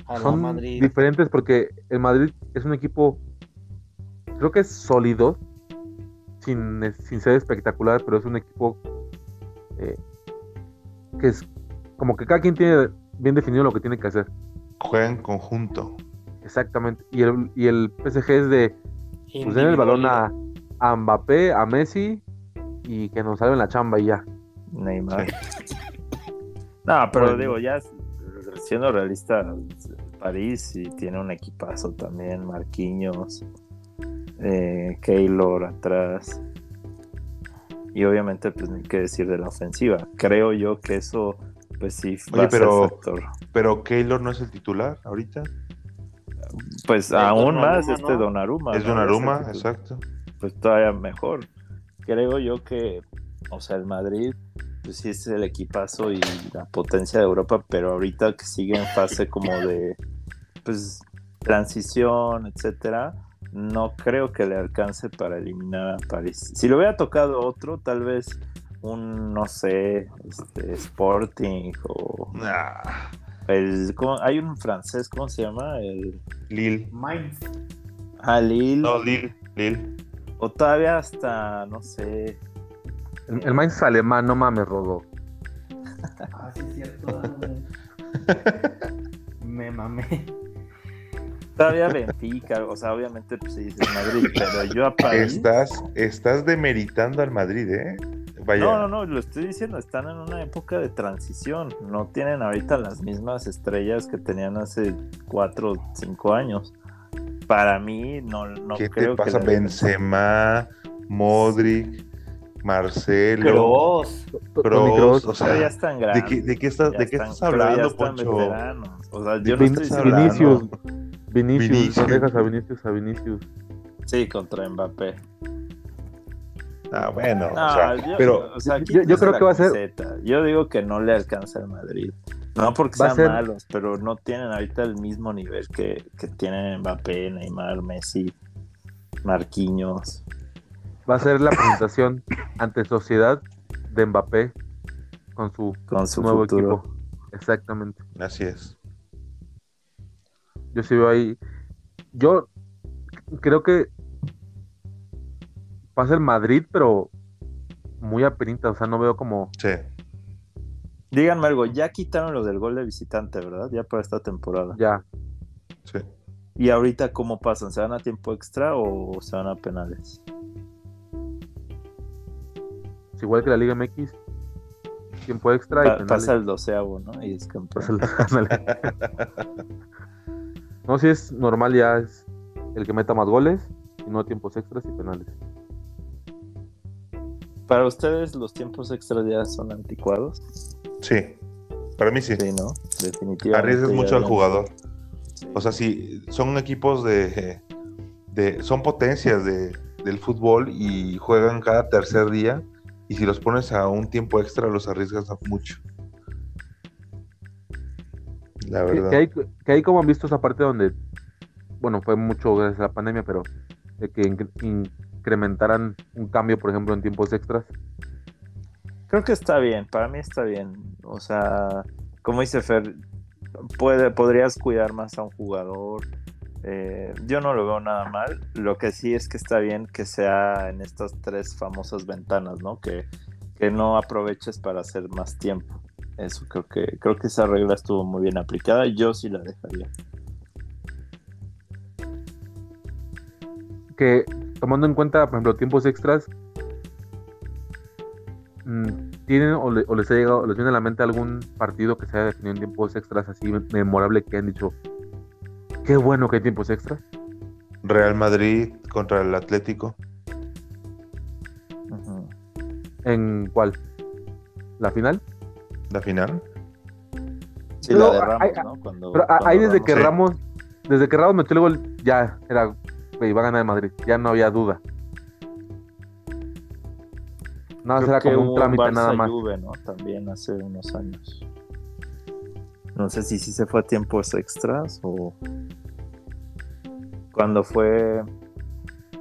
A la son Madrid. diferentes porque el Madrid es un equipo, creo que es sólido, sin, sin ser espectacular, pero es un equipo eh, que es como que cada quien tiene bien definido lo que tiene que hacer. Juega en conjunto. Exactamente. Y el, y el PSG es de, pues den el balón a, a Mbappé, a Messi y que nos salven la chamba y ya. Neymar. No, pero Bueno. digo, ya siendo realista, París sí tiene un equipazo también, Marquinhos, eh, Keylor atrás. Y obviamente, pues ni qué decir de la ofensiva. Creo yo que eso, pues sí, va Oye, a ser pero- factor. Pero Keylor no es el titular ahorita. Pues Es aún Donnarumma, más este ¿no? Donnarumma. es ¿no? Donnarumma, titular. exacto. Pues todavía mejor. Creo yo que, o sea, el Madrid, pues sí es el equipazo y la potencia de Europa, pero ahorita que sigue en fase como de, pues, transición, etcétera, no creo que le alcance para eliminar a París. Si le hubiera tocado otro, tal vez un, no sé, este, Sporting o Nah, el, ¿cómo? hay un francés, ¿cómo se llama? El Lille. Mainz. ah, Lille, No, Lille. Lille. O todavía hasta, no sé, El, el Mainz es alemán, no mames, Rodo. Ah, sí, es cierto. <laughs> Me mamé. Todavía Benfica, o sea, obviamente pues sí dices Madrid, pero yo a París. Estás, estás demeritando al Madrid, ¿eh? Vaya. No, no, no, lo estoy diciendo, están en una época de transición. No tienen ahorita las mismas estrellas que tenían hace cuatro o cinco años. Para mí, no, no ¿Qué te creo pasa? que. Benzema, Modric, Marcelo, Kroos. Kroos, o Pero ya sea, están ¿de grandes. qué, de qué estás, de qué están- estás hablando, Poncho? O sea, yo ¿De no estoy Vinicius. hablando? Vinicius, Vinicius. no dejas a Vinicius a Vinicius. Sí, contra Mbappé. Ah, bueno, No, o sea, yo, pero o sea, yo- yo creo que va a ser-. Yo digo que no le alcanza al Madrid. No porque a sean ser- malos, pero no tienen ahorita el mismo nivel que, que tienen Mbappé, Neymar, Messi, Marquinhos. Va a ser la presentación ante Sociedad de Mbappé con su Con su nuevo futuro. equipo. Exactamente. así es. Yo sí veo ahí. Yo creo que va a ser Madrid, pero muy apenita. O sea, no veo como. Sí. Díganme algo, ya quitaron lo del gol de visitante, ¿verdad? Ya para esta temporada. Ya. Sí. ¿Y ahorita cómo pasan? ¿Se van a tiempo extra o se van a penales? Es igual que la Liga MX. Tiempo extra y Pa- penales. pasa el doceavo, ¿no? Y es campeón. Pasa el- ándale. <laughs> no, si es normal, ya es el que meta más goles. Y no tiempos extras y penales. ¿Para ustedes los tiempos extras ya son anticuados? Sí. Para mí sí. Sí, ¿no? Definitivamente. Arriesgas mucho al jugador. Sí. O sea, si son equipos de, de son potencias de, del fútbol y juegan cada tercer día y si los pones a un tiempo extra los arriesgas mucho. La Que, verdad. que hay, que hay como han visto esa parte donde, bueno, fue mucho gracias a la pandemia, pero de que incre- incrementaran un cambio, por ejemplo, en tiempos extras. Creo que está bien, para mí está bien. O sea, como dice Fer, puede, podrías cuidar más a un jugador. Eh, yo no lo veo nada mal. Lo que sí es que está bien que sea en estas tres famosas ventanas, ¿no? Que, que no aproveches para hacer más tiempo. Eso creo que, creo que esa regla estuvo muy bien aplicada yo sí la dejaría. Que tomando en cuenta, por ejemplo, tiempos extras, mm, ¿tienen o, le- o les ha llegado, les viene a la mente algún partido que se haya definido en tiempos extras así memorable que han dicho, qué bueno que hay tiempos extras? Real Madrid contra el Atlético. ¿En cuál? ¿La final? La final. Sí, Pero la de Ramos, hay- ¿no? Cuando, Pero a- cuando ahí desde que Sí. Ramos, desde que Ramos metió el gol, ya era, va a ganar el Madrid, ya no había duda. Nada, Creo será que como un trámite Barça nada más. Juve, ¿no? También hace unos años. No sé si sí se fue a tiempos extras o cuando fue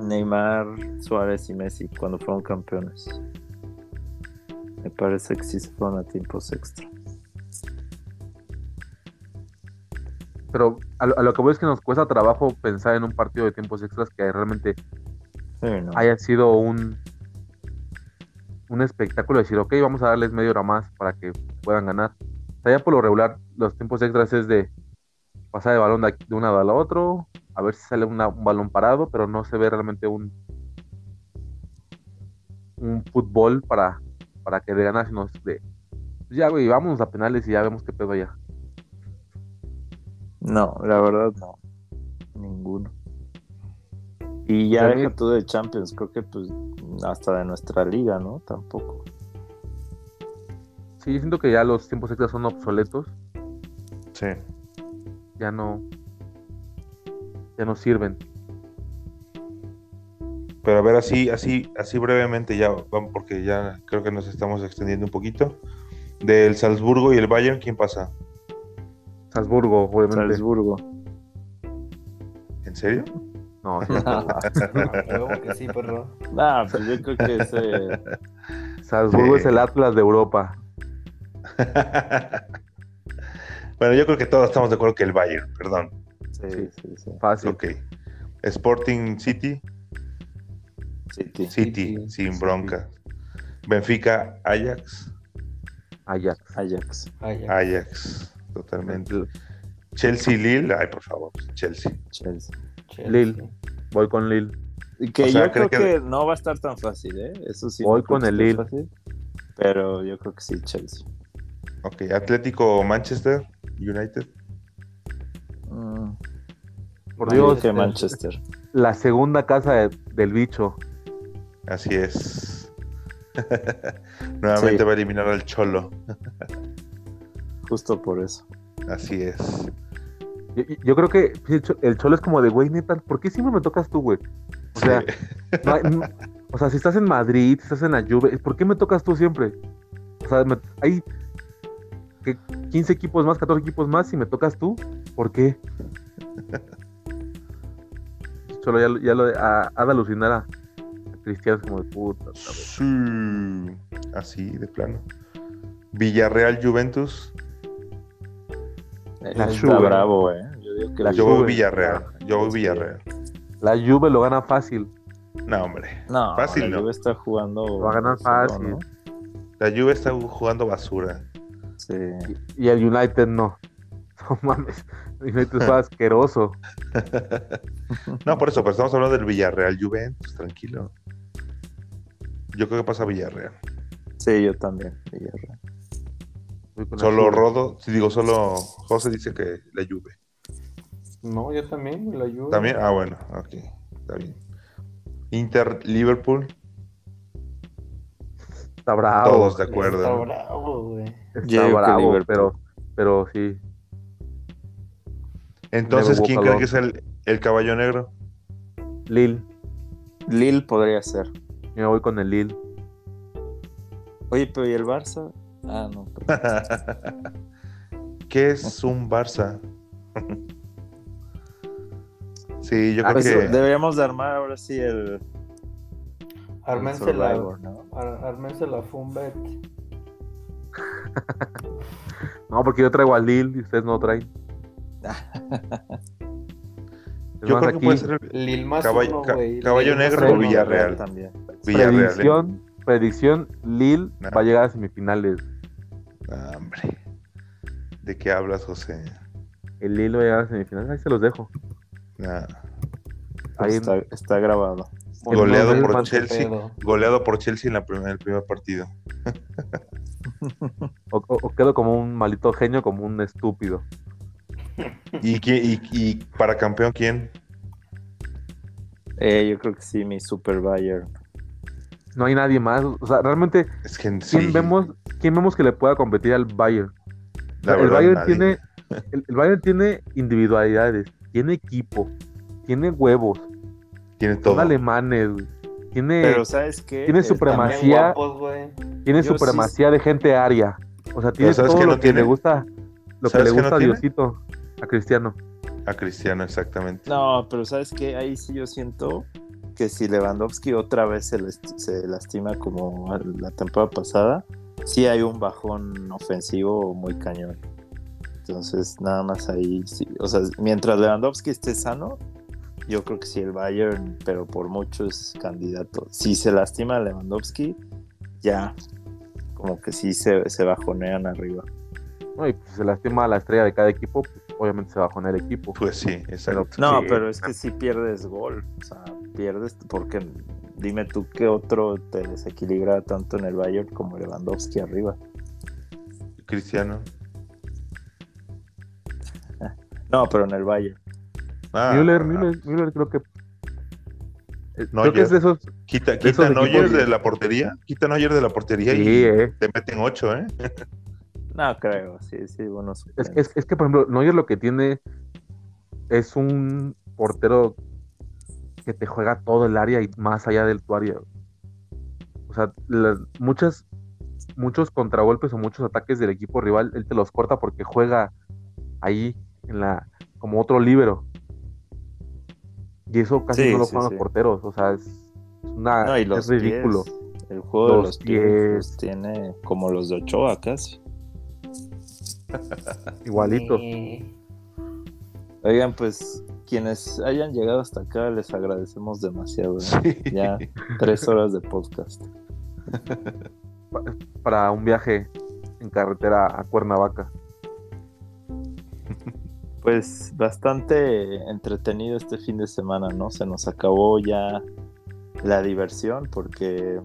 Neymar, Suárez y Messi, cuando fueron campeones. Me parece que sí se fueron a tiempos extra. Pero a lo, a lo que voy es que nos cuesta trabajo pensar en un partido de tiempos extras que realmente Sí, ¿no? haya sido un, un espectáculo. Decir, ok, vamos a darles media hora más para que puedan ganar. O sea, ya por lo regular, los tiempos extras es de pasar el balón de, de un lado al otro, a ver si sale una- un balón parado, pero no se ve realmente un, un fútbol para, para que de ganar, sino de, pues ya, güey, vámonos a penales y ya vemos qué pedo ya. No, la verdad no. Ninguno. Y ya deja tú de Champions, creo que pues hasta de nuestra liga, ¿no? Tampoco. Sí, yo siento que ya los tiempos extras son obsoletos, Sí. ya no, ya no sirven. Pero a ver, así, así, así brevemente ya, vamos, porque ya creo que nos estamos extendiendo un poquito. Del Salzburgo y el Bayern, ¿quién pasa? Salzburgo, obviamente. Salzburgo. ¿En serio? No, <laughs> sí, que sí, perro. Ah, pues yo creo que ese. <laughs> Salzburgo Sí. es el Atlas de Europa. <laughs> bueno, yo creo que todos estamos de acuerdo que el Bayern, perdón. Sí, Sí. sí. Fácil. Ok. Sporting City, City. City, City. sin bronca. Benfica, Ajax, Ajax. Ajax. Ya. Ajax, totalmente. Chelsea, Lille, ay, por favor, Chelsea. Chelsea. Chelsea. Lille. Voy con Lille. Y que O sea, yo creo ¿cree que... que- no va a estar tan fácil, ¿eh? Eso sí. Voy no con el Lille. fácil, pero yo creo que sí, Chelsea. Ok, Atlético, Manchester, United. Mm, Por Dios, que Manchester. la segunda casa de- del bicho. Así es. <laughs> Nuevamente Sí. va a eliminar al Cholo. Justo por eso. Así es. Yo, yo creo que el Cho- el Cholo es como de, güey, neta, ¿por qué siempre me tocas tú, güey? O sea, Sí. no hay- no- o sea, si estás en Madrid, si estás en la Juve, ¿por qué me tocas tú siempre? O sea, me- hay que 15 equipos más, 14 equipos más, y me tocas tú, ¿por qué? Cholo ya, lo- ya lo ha, de alucinar a, a Cristiano como de puta. Sí. Así, de plano. Villarreal Juventus. La Está Juve. bravo, ¿eh? Yo digo que La Yo voy. Villarreal. Yo voy. Villarreal. La Juve lo gana fácil. No, hombre. No, Fácil, la ¿no? Juve está jugando. Lo va a ganar fácil. ¿no? La Juve está jugando basura. Sí. Y el United no. <laughs> No mames. El United fue <laughs> asqueroso. No, por eso, pero estamos hablando del Villarreal Juventus, tranquilo. Yo creo que pasa Villarreal. Sí, yo también. Villarreal. Solo. Rodo, si digo solo José dice que la Juve. No, yo también, la Juve. ¿También? Ah, bueno, ok, está bien. Inter Liverpool, Está bravo. todos de Está acuerdo. bravo, güey. Está que bravo, pero, pero sí. Entonces, ¿quién cree que es el, el caballo negro? Lille. Lille podría ser. Yo me voy con el Lille. Oye, pero ¿y el Barça? Ah, no. ¿Qué <laughs> es un Barça? sí, yo creo Pues, que deberíamos de armar ahora sí el, el Ármense la, ¿no? ar- la Fumbet. <laughs> No, porque yo traigo al Lille y ustedes no traen. <laughs> Yo creo que aquí, puede ser Lil más Caballo- uno, Lil negro o Villarreal. También. Villarreal. ¿eh? predicción, predicción, Nah. va a llegar a semifinales. Ah, hombre. ¿De qué hablas, José? El Lille va a llegar a semifinales. Ahí se los dejo. Nah. Ahí Está, está grabado. Goleado por Chelsea. pedo. Goleado por Chelsea en, la prim- en el primer partido. <laughs> O, o- o quedo como un maldito genio, como un estúpido. ¿Y, y, y para campeón quién? Eh, yo creo que sí, mi Super Bayern. No hay nadie más. O sea, realmente, Es que ¿quién, sí, vemos, ¿quién vemos que le pueda competir al Bayern? O sea, la el, verdad, Bayern nadie. tiene, <laughs> el, el Bayern tiene individualidades, tiene equipo, tiene huevos, tiene son todo. alemanes, güey. tiene, Pero ¿sabes qué? tiene supremacía. Guapos, tiene yo sí- supremacía de gente aria. O sea, tiene ¿sabes todo lo no que tiene? le gusta, lo que ¿Sabes le no gusta a tiene? Diosito, a Cristiano. A Cristiano, exactamente. No, pero ¿sabes qué? Ahí sí yo siento que si Lewandowski otra vez se, last- se lastima como la temporada pasada, sí hay un bajón ofensivo muy cañón. Entonces, nada más ahí sí. O sea, mientras Lewandowski esté sano, yo creo que sí el Bayern, pero por mucho es candidato. Si se lastima Lewandowski, ya como que sí se, se bajonean arriba. ¿no? Y pues, si se lastima a la estrella de cada equipo, pues, obviamente se bajona el equipo. Pues sí, exacto. No, Sí. pero es que si pierdes gol, o sea, pierdes porque dime tú qué otro te desequilibra tanto en el Bayern como Lewandowski arriba. Cristiano. <laughs> No, pero en el Bayern. Ah, Müller, ah, Müller, Müller creo que... eh, Neuer. Creo que es de esos... Quita, de quita esos Neuer de la portería. Quita Neuer de la portería Sí, y eh. te meten ocho, ¿eh? <laughs> No creo, sí, sí, bueno. Es, es- es que, por ejemplo, Neuer lo que tiene es un portero que te juega todo el área y más allá del tu área. O sea, las- muchas, muchos contragolpes o muchos ataques del equipo rival, él te los corta porque juega ahí en la como otro líbero. Y eso casi Sí, no lo sí, juegan sí. los porteros. O sea, es, es una, No, y es ridículo. pies, el juego de Los pies, pies. tiene como los de Ochoa casi. <laughs> Igualito. Oigan, pues quienes hayan llegado hasta acá les agradecemos demasiado. ¿eh? Sí. Ya tres horas de podcast. Para un viaje en carretera a Cuernavaca. Pues bastante entretenido este fin de semana, ¿no? Se nos acabó ya la diversión porque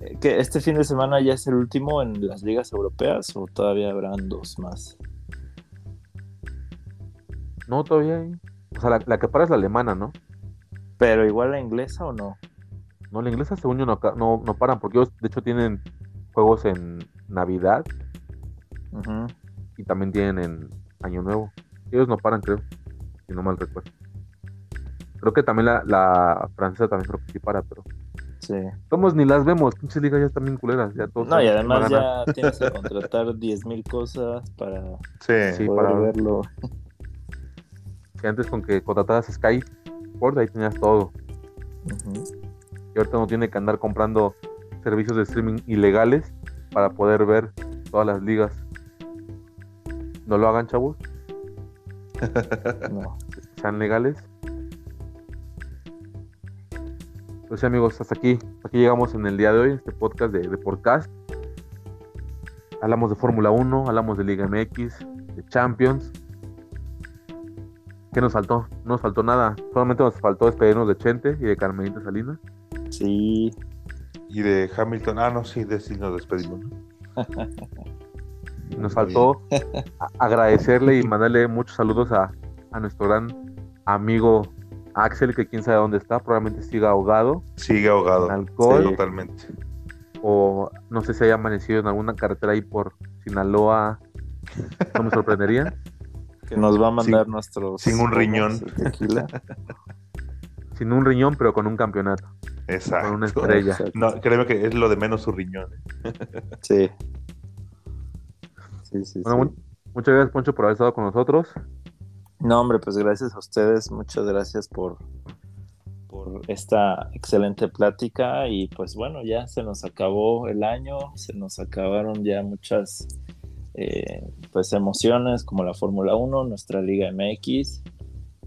eh, que este fin de semana ya es el último en las ligas europeas o todavía habrán dos más. No, todavía hay. O sea, la, la que para es la alemana, ¿no? Pero igual la inglesa o no? No, la inglesa según yo no, no, no paran, porque ellos de hecho tienen juegos en Navidad y también tienen en Año Nuevo. Ellos no paran, creo, si no mal recuerdo. Creo que también la, la francesa también creo que sí para, pero Sí. somos ni las vemos, pinches ligas ya están bien culeras, ya todos No, y además ya tienes que contratar 10.000 cosas para Sí, Sí, poder para- verlo. Que antes con que contrataras Sky Sport, ahí tenías todo. Y ahorita no tiene que andar comprando servicios de streaming ilegales para poder ver todas las ligas. No lo hagan, chavos, No. <laughs> sean legales. Pues sí, amigos, hasta aquí. Hasta aquí llegamos en el día de hoy, este podcast de, de podcast. Hablamos de Fórmula 1, hablamos de Liga MX, de Champions. ¿Qué nos faltó? No nos faltó nada. Solamente nos faltó despedirnos de Chente y de Carmelita Salinas. Sí, y de Hamilton. Ah, no, sí, de sí nos despedimos. ¿no? <laughs> Nos faltó agradecerle y mandarle muchos saludos a, a nuestro gran amigo Axel, que quién sabe dónde está, probablemente siga ahogado Sigue ahogado. en alcohol Sí. Totalmente. o no sé si haya amanecido en alguna carretera ahí por Sinaloa. No me sorprendería. <laughs> que nos va a mandar Sin- nuestros. sin un riñón. Tequila. <laughs> Sin un riñón, pero con un campeonato, Exacto. con una estrella. Exacto. No, créeme que es lo de menos su riñón. ¿eh? <laughs> Sí. Sí, sí, Bueno, sí. mu- muchas gracias, Poncho, por haber estado con nosotros. No, hombre, pues gracias a ustedes, muchas gracias por, por esta excelente plática y pues bueno, ya se nos acabó el año, se nos acabaron ya muchas eh, pues emociones como la Fórmula 1, nuestra Liga MX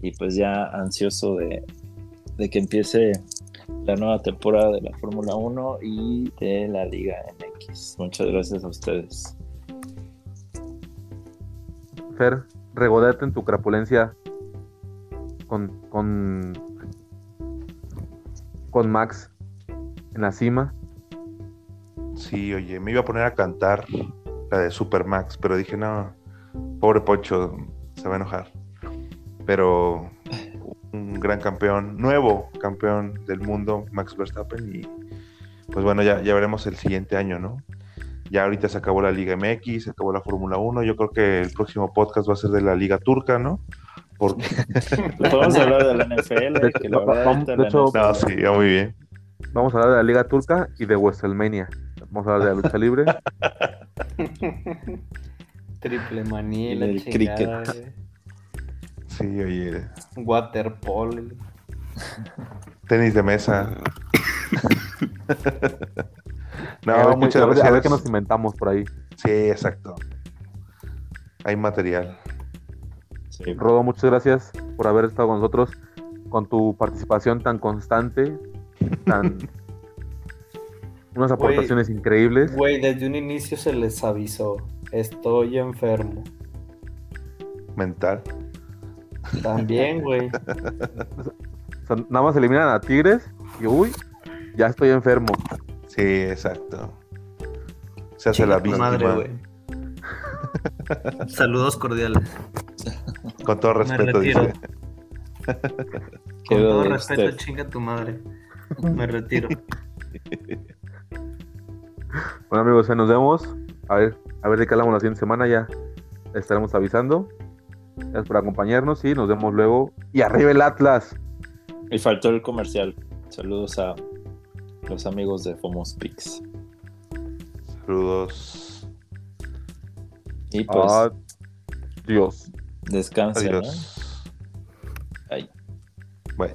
y pues ya ansioso de, de que empiece la nueva temporada de la Fórmula 1 y de la Liga MX. Muchas gracias a ustedes. Fer, regodate en tu crapulencia con, con, con Max en la cima. Sí, oye, me iba a poner a cantar la de Supermax, pero dije, no, pobre Poncho, se va a enojar. Pero un gran campeón, nuevo campeón del mundo, Max Verstappen, y pues bueno, ya, ya veremos el siguiente año, ¿no? Ya ahorita se acabó la Liga MX, se acabó la Fórmula 1, yo creo que el próximo podcast va a ser de la Liga Turca, ¿no? Porque, <laughs> Podemos hablar de la NFL, De- que la verdad vamos- de la hecho- NFL no, sí, ya muy bien. Vamos a hablar de la Liga Turca y de WrestleMania. Vamos a hablar de la lucha libre. <laughs> Triple manía, la chingada, cricket. Sí, oye. Waterpolo. tenis de mesa. <laughs> no, a, ver, qué- muchas ver- a ver gracias. qué nos inventamos por ahí. Sí, exacto. Hay material. Sí. Rodo, muchas gracias por haber estado con nosotros, con tu participación tan constante, tan <laughs> unas aportaciones increíbles. Güey, desde un inicio se les avisó. Estoy enfermo. Mental. También, <laughs> güey. O sea, nada más eliminan a Tigres y uy, ya estoy enfermo. Sí, exacto. Se hace la víctima. madre, güey. <laughs> Saludos cordiales. Con todo respeto, dice. Con todo respeto, chinga tu madre. Me retiro. <laughs> Bueno amigos, ya nos vemos. A ver, a ver de qué hablamos la siguiente semana ya. estaremos avisando. Gracias por acompañarnos y nos vemos luego. Y arriba el Atlas. Y faltó el comercial. Saludos a los amigos de Fomos Pix. Saludos. Y pues, Adiós. descansen. ¿no? Adiós. Ay. Bueno.